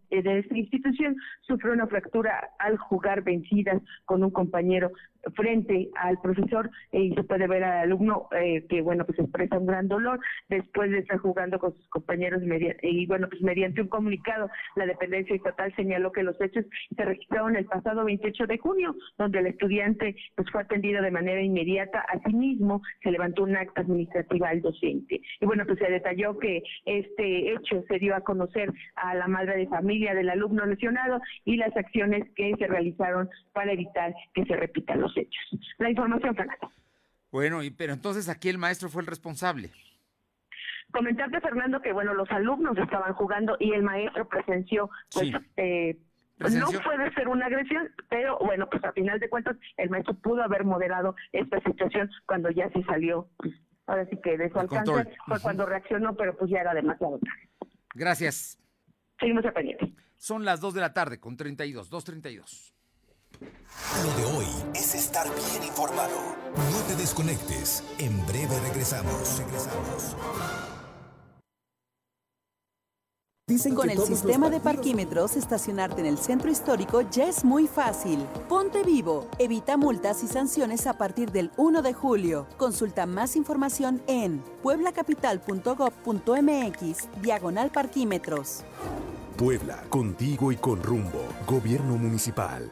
de esta institución sufrió una fractura al jugar vencidas con un compañero frente al profesor y se puede ver al alumno eh, que bueno pues expresa un gran dolor. Después de estar jugando con sus compañeros y bueno pues mediante un comunicado la dependencia estatal señaló que los hechos se registraron el pasado 28 de junio donde el estudiante pues fue atendido de manera inmediata. Asimismo se levantó un acta administrativa al docente. Y bueno pues se detalló que este hecho se dio a conocer a la madre de familia del alumno lesionado y las acciones que se realizaron para evitar que se repitan los hechos. La información, Fernando. Bueno, y, pero entonces aquí el maestro fue el responsable. Comentarte, Fernando, que bueno, los alumnos estaban jugando y el maestro presenció, pues, eh, no puede ser una agresión, pero bueno, pues a final de cuentas el maestro pudo haber moderado esta situación cuando ya se salió, pues, ahora sí que de su alcance, fue cuando reaccionó, pero pues ya era demasiado tarde. Gracias. Seguimos a pendiente. Son las 2 de la tarde con 32, 2.32. Lo de hoy es estar bien informado. No te desconectes. En breve regresamos. Regresamos. Dicen Con el sistema de parquímetros, estacionarte en el centro histórico ya es muy fácil. Ponte vivo. Evita multas y sanciones a partir del 1 de julio. Consulta más información en pueblacapital.gov.mx, diagonal parquímetros. Puebla, contigo y con rumbo. Gobierno municipal.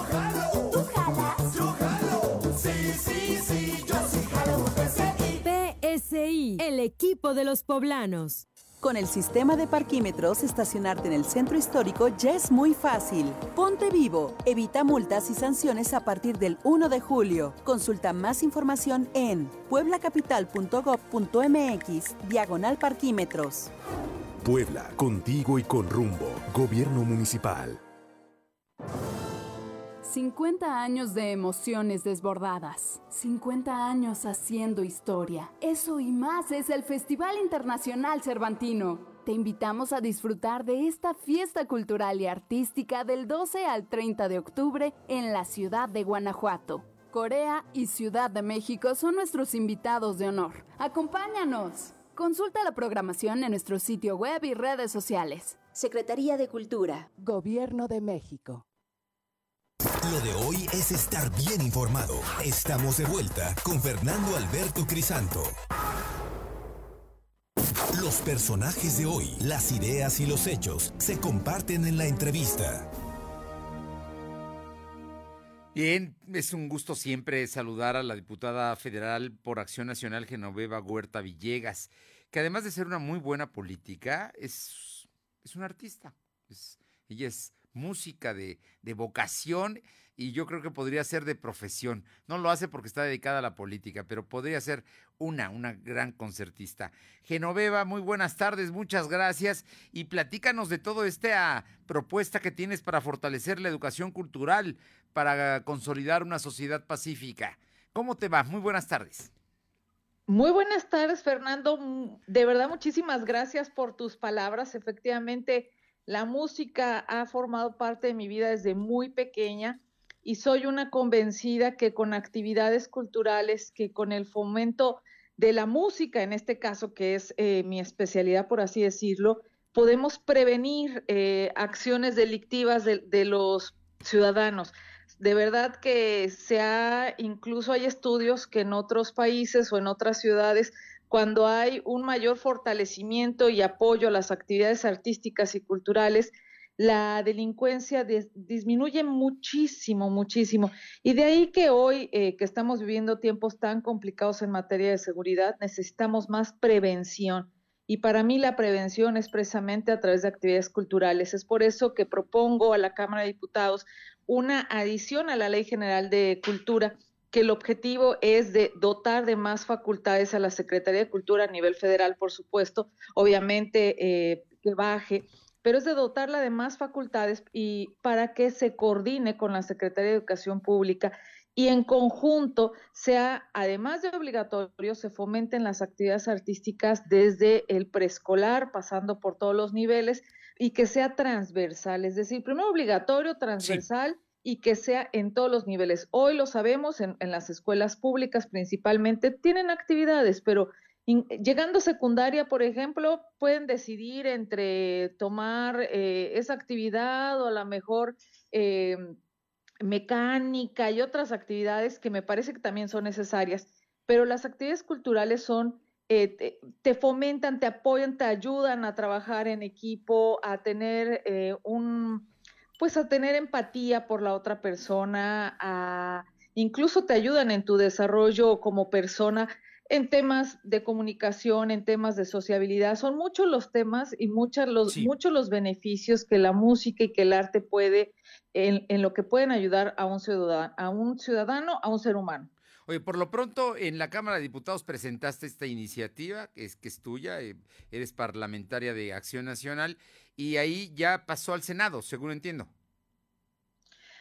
Equipo de los poblanos. Con el sistema de parquímetros, estacionarte en el centro histórico ya es muy fácil. Ponte vivo. Evita multas y sanciones a partir del 1 de julio. Consulta más información en pueblacapital.gov.mx, diagonal parquímetros. Puebla, contigo y con rumbo. Gobierno municipal. 50 años de emociones desbordadas. 50 años haciendo historia. Eso y más es el Festival Internacional Cervantino. Te invitamos a disfrutar de esta fiesta cultural y artística del 12 al 30 de octubre en la ciudad de Guanajuato. Corea y Ciudad de México son nuestros invitados de honor. ¡Acompáñanos! Consulta la programación en nuestro sitio web y redes sociales. Secretaría de Cultura. Gobierno de México. Lo de hoy es estar bien informado. Estamos de vuelta con Fernando Alberto Crisanto. Los personajes de hoy, las ideas y los hechos se comparten en la entrevista. Bien, es un gusto siempre saludar a la diputada federal por Acción Nacional Genoveva Huerta Villegas, que además de ser una muy buena política, es, es una artista. Ella es música de, de vocación y yo creo que podría ser de profesión. No lo hace porque está dedicada a la política, pero podría ser una, una gran concertista. Genoveva, muy buenas tardes, muchas gracias y platícanos de toda esta propuesta que tienes para fortalecer la educación cultural, para consolidar una sociedad pacífica. ¿Cómo te va? Muy buenas tardes. Muy buenas tardes, Fernando. De verdad, muchísimas gracias por tus palabras. Efectivamente, la música ha formado parte de mi vida desde muy pequeña y soy una convencida que con actividades culturales, que con el fomento de la música, en este caso, que es eh, mi especialidad, por así decirlo, podemos prevenir eh, acciones delictivas de, de los ciudadanos. De verdad que se ha, incluso hay estudios que en otros países o en otras ciudades cuando hay un mayor fortalecimiento y apoyo a las actividades artísticas y culturales, la delincuencia disminuye muchísimo, muchísimo. Y de ahí que hoy, eh, que estamos viviendo tiempos tan complicados en materia de seguridad, necesitamos más prevención. Y para mí la prevención es precisamente a través de actividades culturales. Es por eso que propongo a la Cámara de Diputados una adición a la Ley General de Cultura que el objetivo es de dotar de más facultades a la Secretaría de Cultura a nivel federal, por supuesto, obviamente eh, que baje, pero es de dotarla de más facultades y para que se coordine con la Secretaría de Educación Pública y en conjunto sea, además de obligatorio, se fomenten las actividades artísticas desde el preescolar, pasando por todos los niveles, y que sea transversal, es decir, primero obligatorio, transversal y que sea en todos los niveles. Hoy lo sabemos, en, las escuelas públicas principalmente tienen actividades, pero llegando a secundaria, por ejemplo, pueden decidir entre tomar eh, esa actividad o a lo mejor eh, mecánica y otras actividades que me parece que también son necesarias, pero las actividades culturales son... Eh, te, fomentan, te apoyan, te ayudan a trabajar en equipo, a tener un, pues a tener empatía por la otra persona, a incluso te ayudan en tu desarrollo como persona en temas de comunicación, en temas de sociabilidad. Son muchos los temas y muchos los, muchos los beneficios que la música y que el arte puede, en, en lo que pueden ayudar a un, ciudadano, a un ciudadano, a un ser humano. Oye, por lo pronto en la Cámara de Diputados presentaste esta iniciativa, que es, que es tuya, eh, eres parlamentaria de Acción Nacional, y ahí ya pasó al Senado, según entiendo.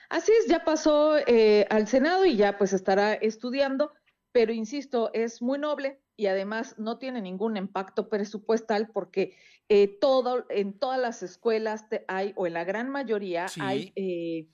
Así es, ya pasó eh, al Senado y ya pues estará estudiando, pero insisto, es muy noble y además no tiene ningún impacto presupuestal porque eh, todo, en todas las escuelas hay, o en la gran mayoría, hay eh,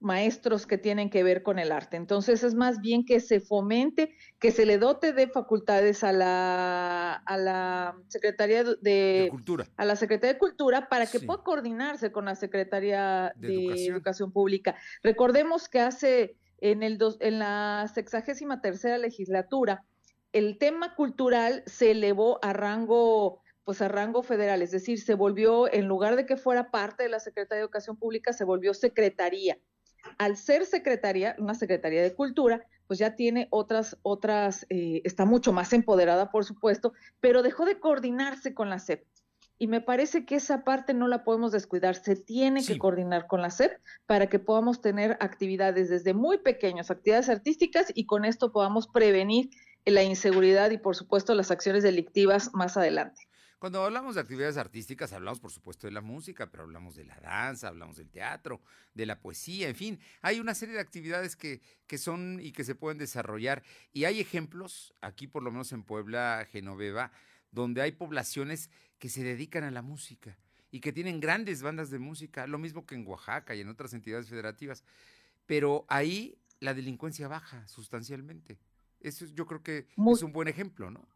maestros que tienen que ver con el arte. Entonces es más bien que se fomente, que se le dote de facultades a la, a la Secretaría de, Cultura. a la Secretaría de Cultura para que pueda coordinarse con la Secretaría de, Educación. Pública. Recordemos que hace en el dos, en la sexagésima tercera legislatura el tema cultural se elevó a rango pues a rango federal, es decir, se volvió, en lugar de que fuera parte de la Secretaría de Educación Pública, se volvió secretaría al ser secretaria, una secretaría de cultura, pues ya tiene otras, otras, eh, está mucho más empoderada, por supuesto, pero dejó de coordinarse con la SEP. Y me parece que esa parte no la podemos descuidar. Se tiene que coordinar con la SEP para que podamos tener actividades desde muy pequeños, actividades artísticas, y con esto podamos prevenir la inseguridad y, por supuesto, las acciones delictivas más adelante. Cuando hablamos de actividades artísticas, hablamos por supuesto de la música, pero hablamos de la danza, hablamos del teatro, de la poesía, en fin, hay una serie de actividades que, que son y que se pueden desarrollar. Y hay ejemplos, aquí por lo menos en Puebla, Genoveva, donde hay poblaciones que se dedican a la música y que tienen grandes bandas de música, lo mismo que en Oaxaca y en otras entidades federativas. Pero ahí la delincuencia baja sustancialmente. Eso yo creo que es un buen ejemplo, ¿no?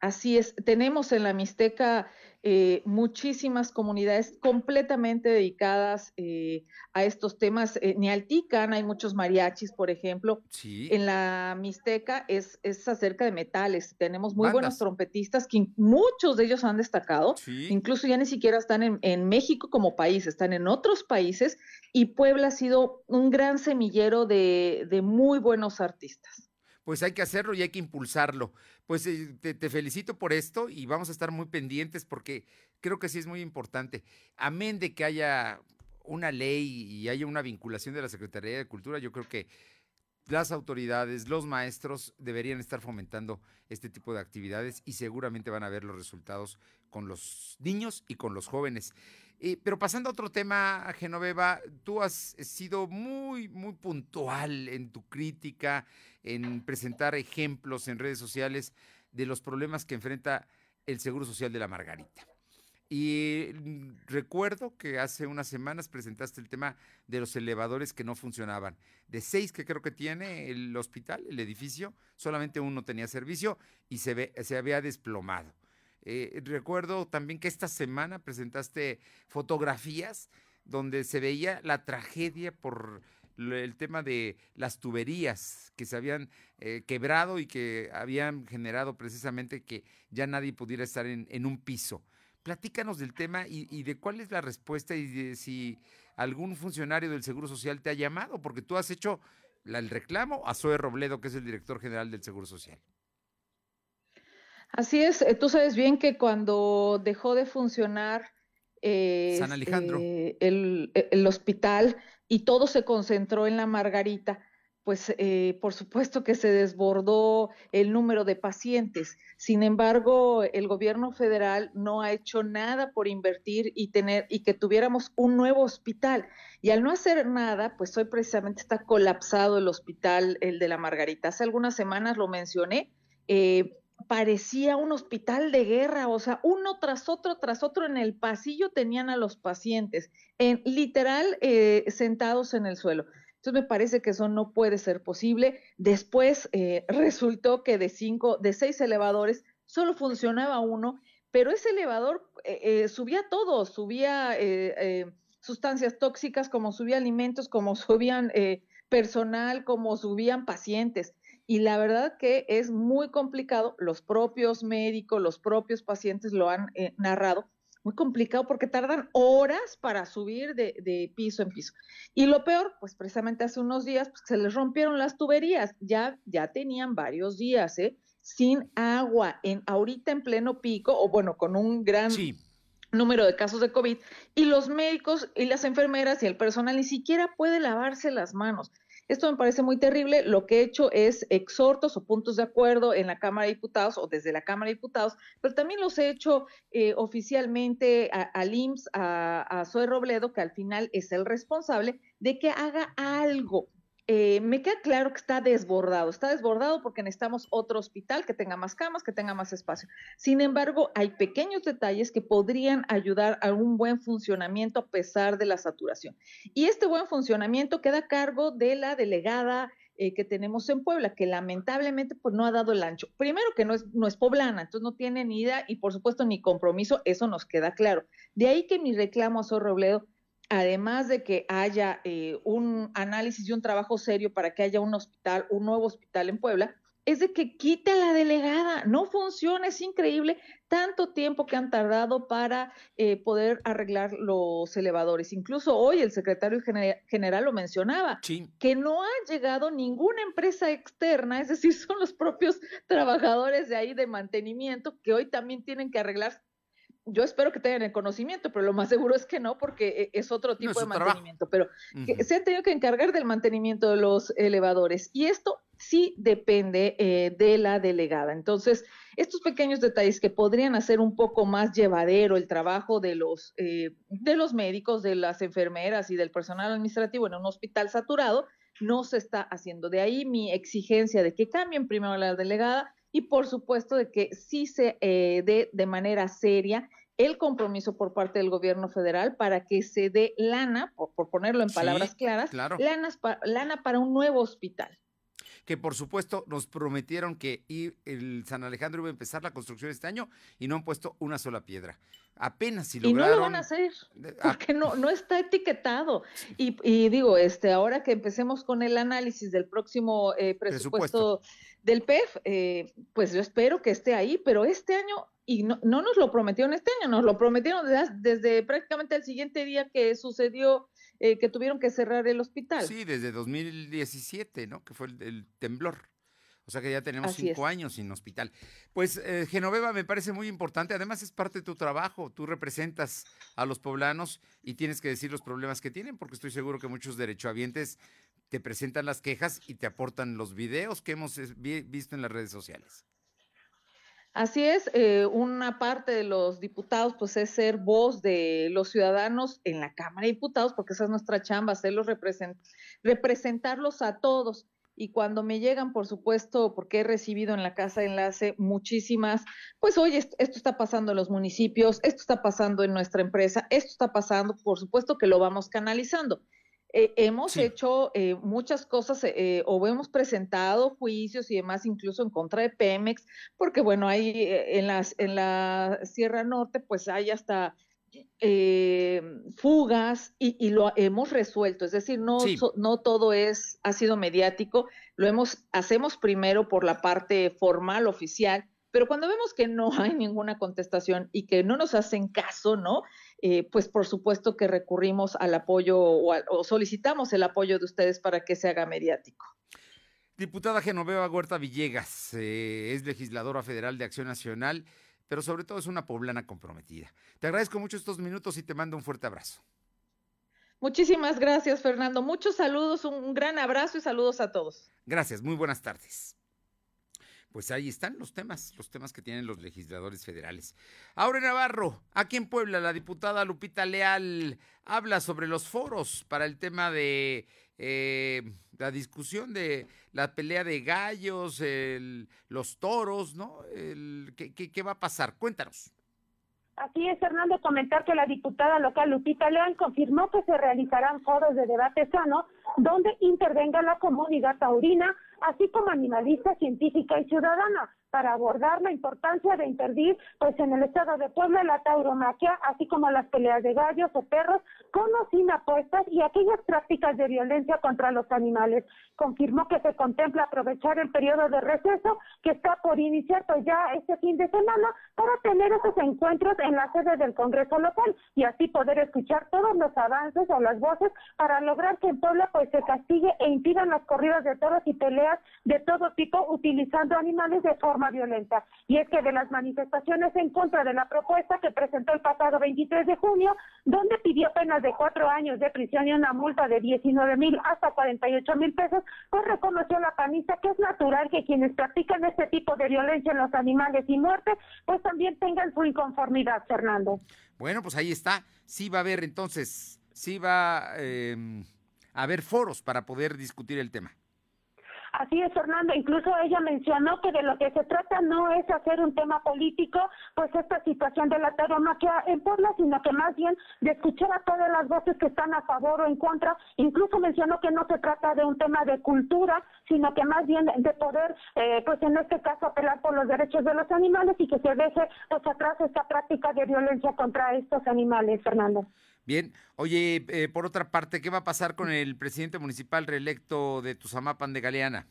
Así es, tenemos en la Mixteca eh, muchísimas comunidades completamente dedicadas eh, a estos temas. Eh, Nealtican, hay muchos mariachis, por ejemplo. Sí. En la Mixteca es, es acerca de metales. Tenemos muy Bandas. buenos trompetistas que muchos de ellos han destacado. Sí. Incluso ya ni siquiera están en, en México como país, están en otros países. Y Puebla ha sido un gran semillero de, de muy buenos artistas. Pues hay que hacerlo y hay que impulsarlo. Pues eh, te, te felicito por esto y vamos a estar muy pendientes porque creo que sí es muy importante. Amén de que haya una ley y haya una vinculación de la Secretaría de Cultura, yo creo que las autoridades, los maestros deberían estar fomentando este tipo de actividades y seguramente van a ver los resultados con los niños y con los jóvenes. Eh, pero pasando a otro tema, Genoveva, tú has sido muy, muy puntual en tu crítica, en presentar ejemplos en redes sociales de los problemas que enfrenta el Seguro Social de la Margarita. Y mm, recuerdo que hace unas semanas presentaste el tema de los elevadores que no funcionaban. De seis que creo que tiene el hospital, el edificio, solamente uno tenía servicio y se, ve, se había desplomado. Eh, recuerdo también que esta semana presentaste fotografías donde se veía la tragedia por el tema de las tuberías que se habían eh, quebrado y que habían generado precisamente que ya nadie pudiera estar en, un piso. Platícanos del tema y, de cuál es la respuesta y de si algún funcionario del Seguro Social te ha llamado, porque tú has hecho el reclamo a Zoe Robledo, que es el director general del Seguro Social. Así es, eh, tú sabes bien que cuando dejó de funcionar eh, San Alejandro. eh, el, e- el hospital y todo se concentró en la Margarita, pues eh, por supuesto que se desbordó el número de pacientes. Sin embargo, el gobierno federal no ha hecho nada por invertir y tener y que tuviéramos un nuevo hospital. Y al no hacer nada, pues hoy precisamente está colapsado el hospital, el de la Margarita. Hace algunas semanas lo mencioné. eh, parecía un hospital de guerra, o sea, uno tras otro, tras otro en el pasillo tenían a los pacientes, en literal eh, sentados en el suelo. Entonces me parece que eso no puede ser posible. Después eh, resultó que de cinco, de seis elevadores, solo funcionaba uno, pero ese elevador eh, subía todo, subía sustancias tóxicas, como subía alimentos, como (laughs) subían personal, como subían pacientes. Y la verdad que es muy complicado, los propios médicos, los propios pacientes lo han eh, narrado, muy complicado porque tardan horas para subir de, de piso en piso. Y lo peor, pues precisamente hace unos días pues, se les rompieron las tuberías, ya, ya tenían varios días, ¿eh? Sin agua, en, ahorita en pleno pico, o bueno, con un gran número de casos de COVID, y los médicos y las enfermeras y el personal ni siquiera puede lavarse las manos. Esto me parece muy terrible. Lo que he hecho es exhortos o puntos de acuerdo en la Cámara de Diputados o desde la Cámara de Diputados, pero también los he hecho eh, oficialmente al IMSS, a, a Zoe Robledo, que al final es el responsable de que haga algo. Eh, me queda claro que está desbordado, está desbordado porque necesitamos otro hospital que tenga más camas, que tenga más espacio. Sin embargo, hay pequeños detalles que podrían ayudar a un buen funcionamiento a pesar de la saturación. Y este buen funcionamiento queda a cargo de la delegada eh, que tenemos en Puebla, que lamentablemente pues no ha dado el ancho. Primero que no es, poblana, entonces no tiene ni idea y por supuesto ni compromiso, eso nos queda claro. De ahí que mi reclamo a Sor Robledo además de que haya eh, un análisis y un trabajo serio para que haya un hospital, un nuevo hospital en Puebla, es de que quite a la delegada. No funciona, es increíble tanto tiempo que han tardado para eh, poder arreglar los elevadores. Incluso hoy el secretario gener- general lo mencionaba, que no ha llegado ninguna empresa externa, es decir, (laughs) son los propios trabajadores de ahí de mantenimiento que hoy también tienen que arreglar yo espero que tengan el conocimiento, pero lo más seguro es que no, porque e- es otro tipo es de trabajo. mantenimiento. Pero que se han tenido que encargar del mantenimiento de los elevadores. Y esto sí depende eh, de la delegada. Entonces, estos pequeños detalles que podrían hacer un poco más llevadero el trabajo de los, eh, de los médicos, de las enfermeras y del personal administrativo en un hospital saturado, no se está haciendo. De ahí mi exigencia de que cambien primero la delegada y por supuesto de que sí se eh, dé de manera seria el compromiso por parte del gobierno federal para que se dé lana, por, por ponerlo en Sí, palabras claras, claro. lanas pa- lana para un nuevo hospital. que por supuesto nos prometieron que el San Alejandro iba a empezar la construcción este año y no han puesto una sola piedra. Apenas si Y no lograron. lo van a hacer, ah. porque no, no está etiquetado. Y, y digo, este, ahora que empecemos con el análisis del próximo eh, presupuesto, del PEF, eh, pues yo espero que esté ahí, pero este año, y no, no nos lo prometieron este año, nos lo prometieron desde, desde prácticamente el siguiente día que sucedió, eh, que tuvieron que cerrar el hospital. Sí, desde 2017, ¿no? Que fue el, el temblor. O sea que ya tenemos Así cinco es. años sin hospital. Pues eh, Genoveva me parece muy importante. Además es parte de tu trabajo. Tú representas a los poblanos y tienes que decir los problemas que tienen, porque estoy seguro que muchos derechohabientes te presentan las quejas y te aportan los videos que hemos vi- visto en las redes sociales. Así es, eh, una parte de los diputados pues es ser voz de los ciudadanos en la Cámara de Diputados, porque esa es nuestra chamba, hacerlos represent representarlos a todos. Y cuando me llegan, por supuesto, porque he recibido en la Casa de Enlace muchísimas, pues oye, esto, esto está pasando en los municipios, esto está pasando en nuestra empresa, esto está pasando, por supuesto que lo vamos canalizando. Eh, hemos hecho eh, muchas cosas eh, o hemos presentado juicios y demás, incluso en contra de Pemex, porque bueno, hay en, las, en la Sierra Norte, pues hay hasta fugas y, y lo hemos resuelto, es decir, no, Sí. so- no todo es, ha sido mediático, lo hemos, hacemos primero por la parte formal, oficial, pero cuando vemos que no hay ninguna contestación y que no nos hacen caso, ¿no? Eh, pues por supuesto que recurrimos al apoyo o, solicitamos el apoyo de ustedes para que se haga mediático. Diputada Genoveva Huerta Villegas eh, es legisladora federal de Acción Nacional, pero sobre todo es una poblana comprometida. Te agradezco mucho estos minutos y te mando un fuerte abrazo. Muchísimas gracias, Fernando. Muchos saludos, un gran abrazo y saludos a todos. Gracias, muy buenas tardes. Pues ahí están los temas, los temas que tienen los legisladores federales. Aure Navarro, aquí en Puebla, la diputada Lupita Leal habla sobre los foros para el tema de eh, la discusión de la pelea de gallos, el- los toros, ¿no? El- ¿qué, qué- qué va a pasar? Cuéntanos. Así es, Fernando, comentar que la diputada local Lupita León confirmó que se realizarán foros de debate sano donde intervenga la comunidad taurina, así como animalista, científica y ciudadana, para abordar la importancia de interdir pues en el estado de Puebla la tauromaquia, así como las peleas de gallos o perros, con o sin apuestas y aquellas prácticas de violencia contra los animales. Confirmó que se contempla aprovechar el periodo de receso que está por iniciar pues ya este fin de semana para tener esos encuentros en la sede del Congreso local y así poder escuchar todos los avances o las voces para lograr que en Puebla pues se castigue e impidan las corridas de toros y peleas de todo tipo utilizando animales de forma violenta. Y es que de las manifestaciones en contra de la propuesta que presentó el pasado 23 de junio, donde pidió penas de cuatro años de prisión y una multa de 19 mil hasta 48 mil pesos, pues reconoció la panista que es natural que quienes practican este tipo de violencia en los animales y muerte, pues también tengan su inconformidad, Fernando. Bueno, pues ahí está. Sí va a haber entonces, sí va eh, a haber foros para poder discutir el tema. Así es, Fernando. Incluso ella mencionó que de lo que se trata no es hacer un tema político, pues esta situación de la tauromaquia en Puebla, sino que más bien de escuchar a todas las voces que están a favor o en contra. Incluso mencionó que no se trata de un tema de cultura, sino que más bien de poder, eh, pues en este caso, apelar por los derechos de los animales y que se deje pues atrás esta práctica de violencia contra estos animales, Fernando. Bien, oye, eh, por otra parte, ¿qué va a pasar con el presidente municipal reelecto de Tuzamapan de Galeana?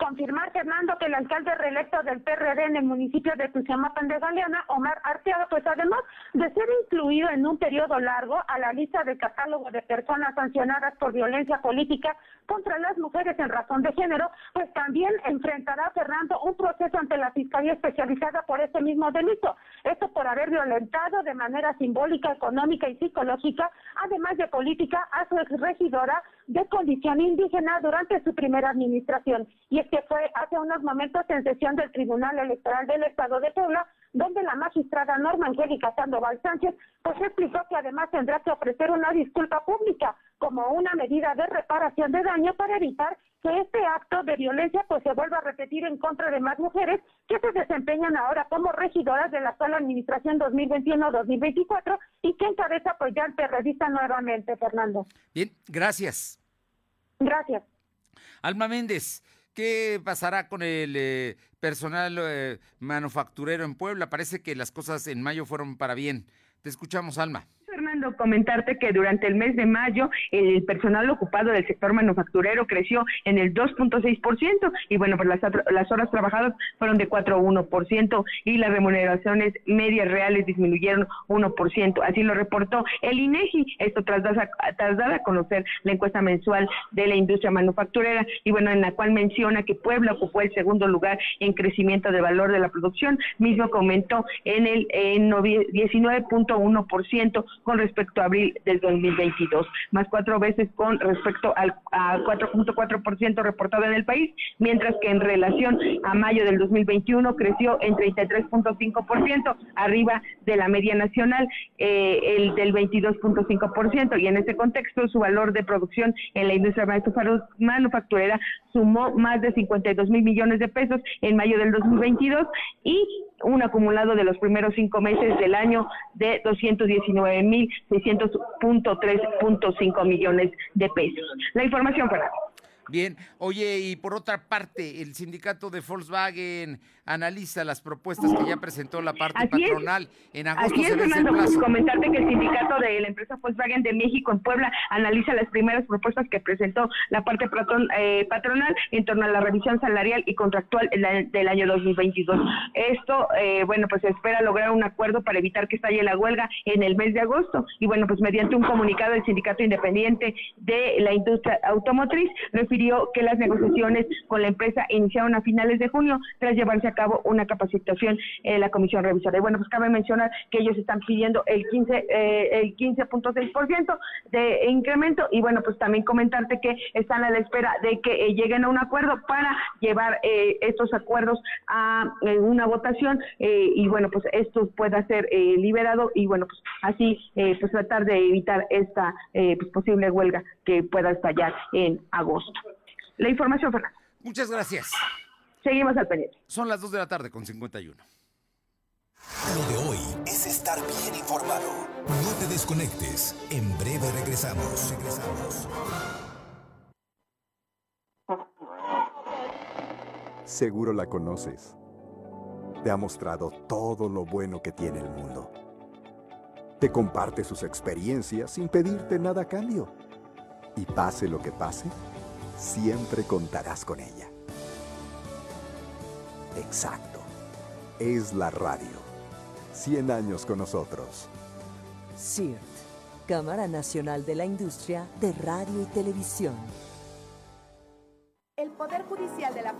confirmar, Fernando, que el alcalde reelecto del PRD en el municipio de Tuzamapan de Galeana, Omar Arteaga, pues además de ser incluido en un periodo largo a la lista de catálogo de personas sancionadas por violencia política contra las mujeres en razón de género, pues también enfrentará, Fernando, un proceso ante la Fiscalía Especializada por este mismo delito. Esto por haber violentado de manera simbólica, económica y psicológica, además de política, a su exregidora de condición indígena durante su primera administración. Y es que fue hace unos momentos en sesión del Tribunal Electoral del Estado de Puebla, donde la magistrada Norma Angélica Sandoval Sánchez pues explicó que además tendrá que ofrecer una disculpa pública como una medida de reparación de daño para evitar que este acto de violencia pues se vuelva a repetir en contra de más mujeres que se desempeñan ahora como regidoras de la actual administración 2021-2024 y que encabeza pues ya el periodista nuevamente, Fernando. Bien, gracias. Gracias. Alma Méndez, ¿qué pasará con el eh, personal eh, manufacturero en Puebla? Parece que las cosas en mayo fueron para bien. Te escuchamos, Alma. Comentarte que durante el mes de mayo el personal ocupado del sector manufacturero creció en el 2.6% y bueno, pues las, horas trabajadas fueron de 4.1% y las remuneraciones medias reales disminuyeron 1%. Así lo reportó el INEGI, esto tras tras dar a conocer la encuesta mensual de la industria manufacturera y bueno, en la cual menciona que Puebla ocupó el segundo lugar en crecimiento de valor de la producción, mismo que aumentó en el en 19.1% con respecto a abril del 2022, más cuatro veces con respecto al a 4.4% reportado en el país, mientras que en relación a mayo del 2021 creció en 33.5%, arriba de la media nacional, eh, el del 22.5%, y en ese contexto su valor de producción en la industria manufacturera sumó más de 52 mil millones de pesos en mayo del 2022 y un acumulado de los primeros cinco meses del año de 219 mil 600.3.5 millones de pesos. La información, Fernando. Bien, oye, y por otra parte, el sindicato de Volkswagen analiza las propuestas que ya presentó la parte patronal. En agosto Así es, Fernando, comentarte que el sindicato de la empresa Volkswagen de México en Puebla analiza las primeras propuestas que presentó la parte patron- eh, patronal en torno a la revisión salarial y contractual del año 2022. Esto, eh, bueno, pues se espera lograr un acuerdo para evitar que estalle la huelga en el mes de agosto. Y bueno, pues mediante un comunicado del sindicato independiente de la industria automotriz refirió que las negociaciones con la empresa iniciaron a finales de junio tras llevarse a cabo una capacitación en la comisión revisora. Y bueno, pues cabe mencionar que ellos están pidiendo el 15, eh, el 15.6% de incremento y bueno, pues también comentarte que están a la espera de que eh, lleguen a un acuerdo para llevar eh, estos acuerdos a eh, una votación eh, y bueno, pues esto pueda ser eh, liberado y bueno, pues así eh, pues tratar de evitar esta eh, pues, posible huelga que pueda estallar en agosto. La información, Fernando. Muchas gracias. Seguimos al pendiente. Son las 2 de la tarde con 51. Lo de hoy es estar bien informado. No te desconectes. En breve regresamos. Regresamos. Seguro la conoces. Te ha mostrado todo lo bueno que tiene el mundo. Te comparte sus experiencias sin pedirte nada a cambio. Y pase lo que pase, siempre contarás con ella. Exacto. Es la radio. 100 años con nosotros. CIRT, Cámara Nacional de la Industria de Radio y Televisión. El Poder Judicial de la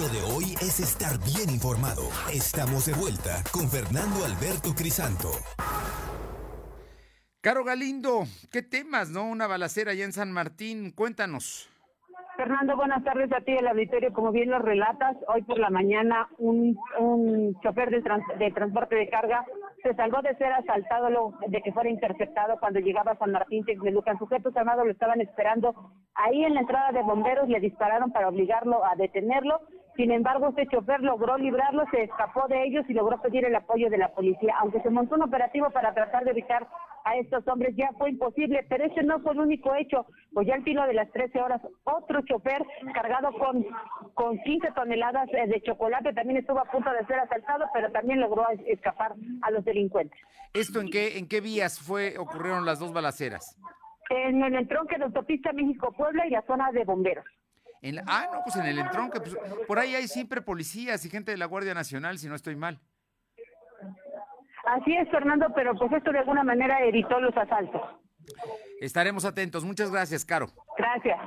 Lo de hoy es estar bien informado. Estamos de vuelta con Fernando Alberto Crisanto. Caro Galindo, ¿qué temas, no? Una balacera allá en San Martín, cuéntanos. Fernando, buenas tardes a ti, el auditorio. Como bien lo relatas, hoy por la mañana un, un chofer de, trans- de transporte de carga se salvó de ser asaltado luego de que fuera interceptado cuando llegaba a San Martín Texmelucan. Sujetos armados lo estaban esperando ahí en la entrada de bomberos, le dispararon para obligarlo a detenerlo. Sin embargo, este chofer logró librarlo, se escapó de ellos y logró pedir el apoyo de la policía. Aunque se montó un operativo para tratar de evitar a estos hombres, ya fue imposible, pero ese no fue el único hecho. Pues ya al filo de las 13 horas, otro chofer cargado con, con 15 toneladas eh, de chocolate también estuvo a punto de ser asaltado, pero también logró es- escapar a los delincuentes. ¿Esto en qué, en qué vías fue, ocurrieron las dos balaceras? En el entronque de autopista México-Puebla y la zona de bomberos. En la- ah, no, pues en el entronque. Pues, por ahí hay siempre policías y gente de la Guardia Nacional, si no estoy mal. Así es, Fernando, pero pues esto de alguna manera evitó los asaltos. Estaremos atentos. Muchas gracias, Caro. Gracias.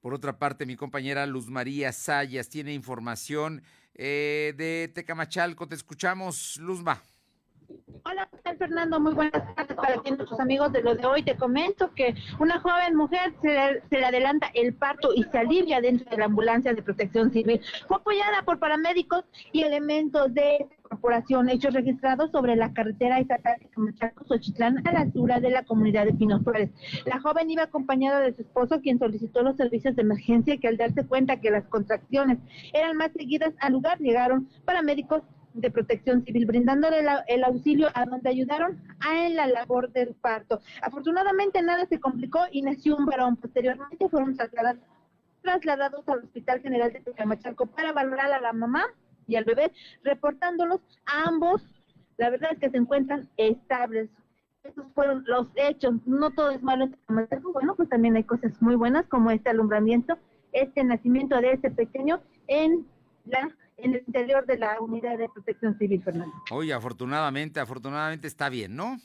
Por otra parte, mi compañera Luz María Sayas tiene información eh, de Tecamachalco. Te escuchamos, Luzma. Hola Hola, ¿qué Fernando? Muy buenas tardes para ti, nuestros amigos de lo de hoy. Te comento que una joven mujer se le, adelanta el parto y se alivia dentro de la ambulancia de protección civil. Fue apoyada por paramédicos y elementos de corporación, hechos registrados sobre la carretera estatal de Camachaco, Xochitlán, a la altura de la comunidad de Pinos Flores. La joven iba acompañada de su esposo, quien solicitó los servicios de emergencia, que al darse cuenta que las contracciones eran más seguidas al lugar, llegaron paramédicos de protección civil, brindándole el auxilio a donde ayudaron a en la labor del parto. Afortunadamente nada se complicó y nació un varón. Posteriormente fueron trasladados, trasladados al Hospital General de Tecamachalco para valorar a la mamá y al bebé, reportándolos a ambos. La verdad es que se encuentran estables. Estos fueron los hechos. No todo es malo en Tecamachalco. Bueno, pues también hay cosas muy buenas como este alumbramiento, este nacimiento de este pequeño en la en el interior de la unidad de protección civil, Fernando. Oye, afortunadamente, afortunadamente está bien, ¿no?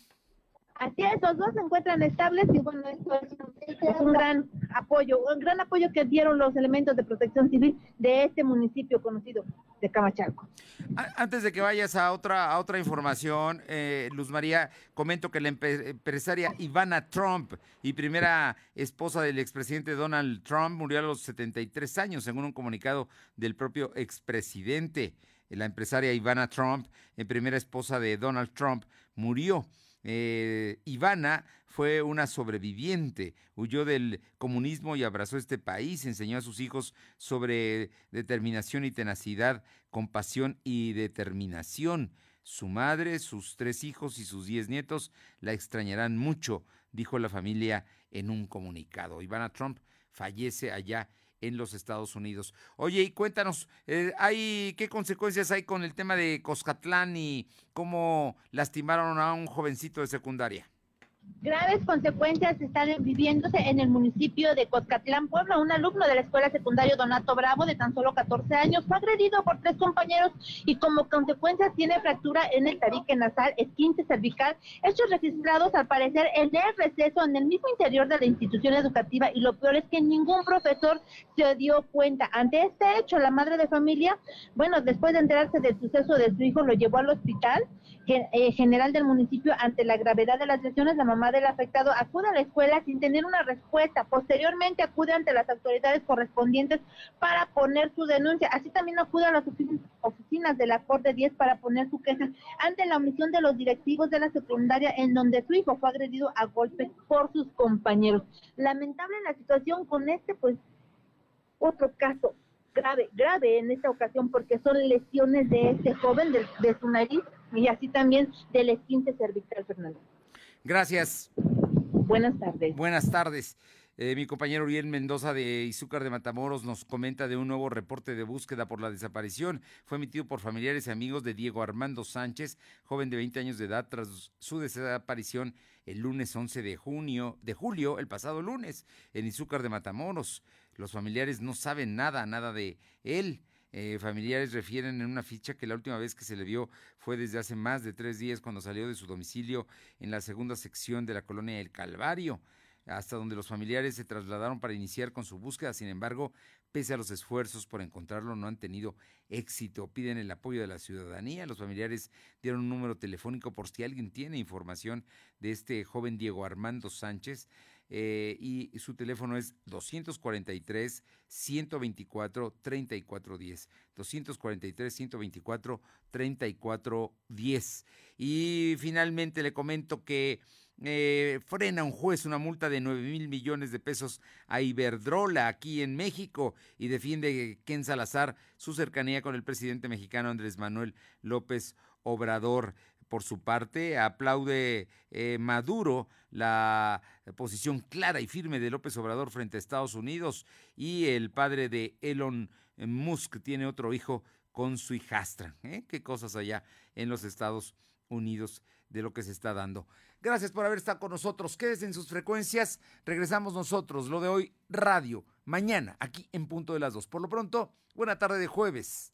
Así es, los dos se encuentran estables y bueno, esto es, un gran apoyo, un gran apoyo que dieron los elementos de protección civil de este municipio conocido de Camachalco. Antes de que vayas a otra, a otra información, eh, Luz María, comento que la empresaria Ivana Trump y primera esposa del expresidente Donald Trump murió a los 73 años, según un comunicado del propio expresidente. La empresaria Ivana Trump, eh, primera esposa de Donald Trump, murió. Eh, Ivana fue una sobreviviente, huyó del comunismo y abrazó este país, enseñó a sus hijos sobre determinación y tenacidad, compasión y determinación. Su madre, sus tres hijos y sus diez nietos la extrañarán mucho, dijo la familia en un comunicado. Ivana Trump fallece allá en los Estados Unidos. Oye, y cuéntanos, eh, ¿hay, ¿qué consecuencias hay con el tema de Coscatlán y cómo lastimaron a un jovencito de secundaria? Graves consecuencias están viviéndose en el municipio de Coscatlán, Puebla. Un alumno de la escuela secundaria Donato Bravo, de tan solo 14 años, fue agredido por tres compañeros y como consecuencia tiene fractura en el tabique nasal, esquinte cervical, hechos registrados al parecer en el receso en el mismo interior de la institución educativa y lo peor es que ningún profesor se dio cuenta. Ante este hecho, la madre de familia, bueno, después de enterarse del suceso de su hijo, lo llevó al hospital general del municipio ante la gravedad de las lesiones. La mamá del afectado acude a la escuela sin tener una respuesta. Posteriormente acude ante las autoridades correspondientes para poner su denuncia. Así también acude a las ofi- oficinas de la Corte 10 para poner su queja ante la omisión de los directivos de la secundaria en donde su hijo fue agredido a golpes por sus compañeros. Lamentable la situación con este, pues, otro caso grave, grave en esta ocasión porque son lesiones de este joven, de, de su nariz y así también del esquinte cervical, Fernando. Gracias. Buenas tardes. Buenas tardes. Eh, mi compañero Uriel Mendoza de Izúcar de Matamoros nos comenta de un nuevo reporte de búsqueda por la desaparición. Fue emitido por familiares y amigos de Diego Armando Sánchez, joven de 20 años de edad, tras su desaparición el lunes 11 de junio, de julio, el pasado lunes, en Izúcar de Matamoros. Los familiares no saben nada, nada de él. Eh, familiares refieren en una ficha que la última vez que se le vio fue desde hace más de tres días cuando salió de su domicilio en la segunda sección de la colonia El Calvario hasta donde los familiares se trasladaron para iniciar con su búsqueda. Sin embargo, pese a los esfuerzos por encontrarlo, no han tenido éxito. Piden el apoyo de la ciudadanía. Los familiares dieron un número telefónico por si alguien tiene información de este joven Diego Armando Sánchez. Eh, y su teléfono es 243 124 3410. 243 124 3410. Y finalmente le comento que eh, frena un juez una multa de 9 mil millones de pesos a Iberdrola aquí en México y defiende Ken Salazar su cercanía con el presidente mexicano Andrés Manuel López Obrador. Por su parte, aplaude eh, Maduro la posición clara y firme de López Obrador frente a Estados Unidos y el padre de Elon Musk tiene otro hijo con su hijastra. ¿eh? Qué cosas allá en los Estados Unidos de lo que se está dando. Gracias por haber estado con nosotros. Quédense en sus frecuencias. Regresamos nosotros, lo de hoy, radio, mañana, aquí en punto de las dos. Por lo pronto, buena tarde de jueves.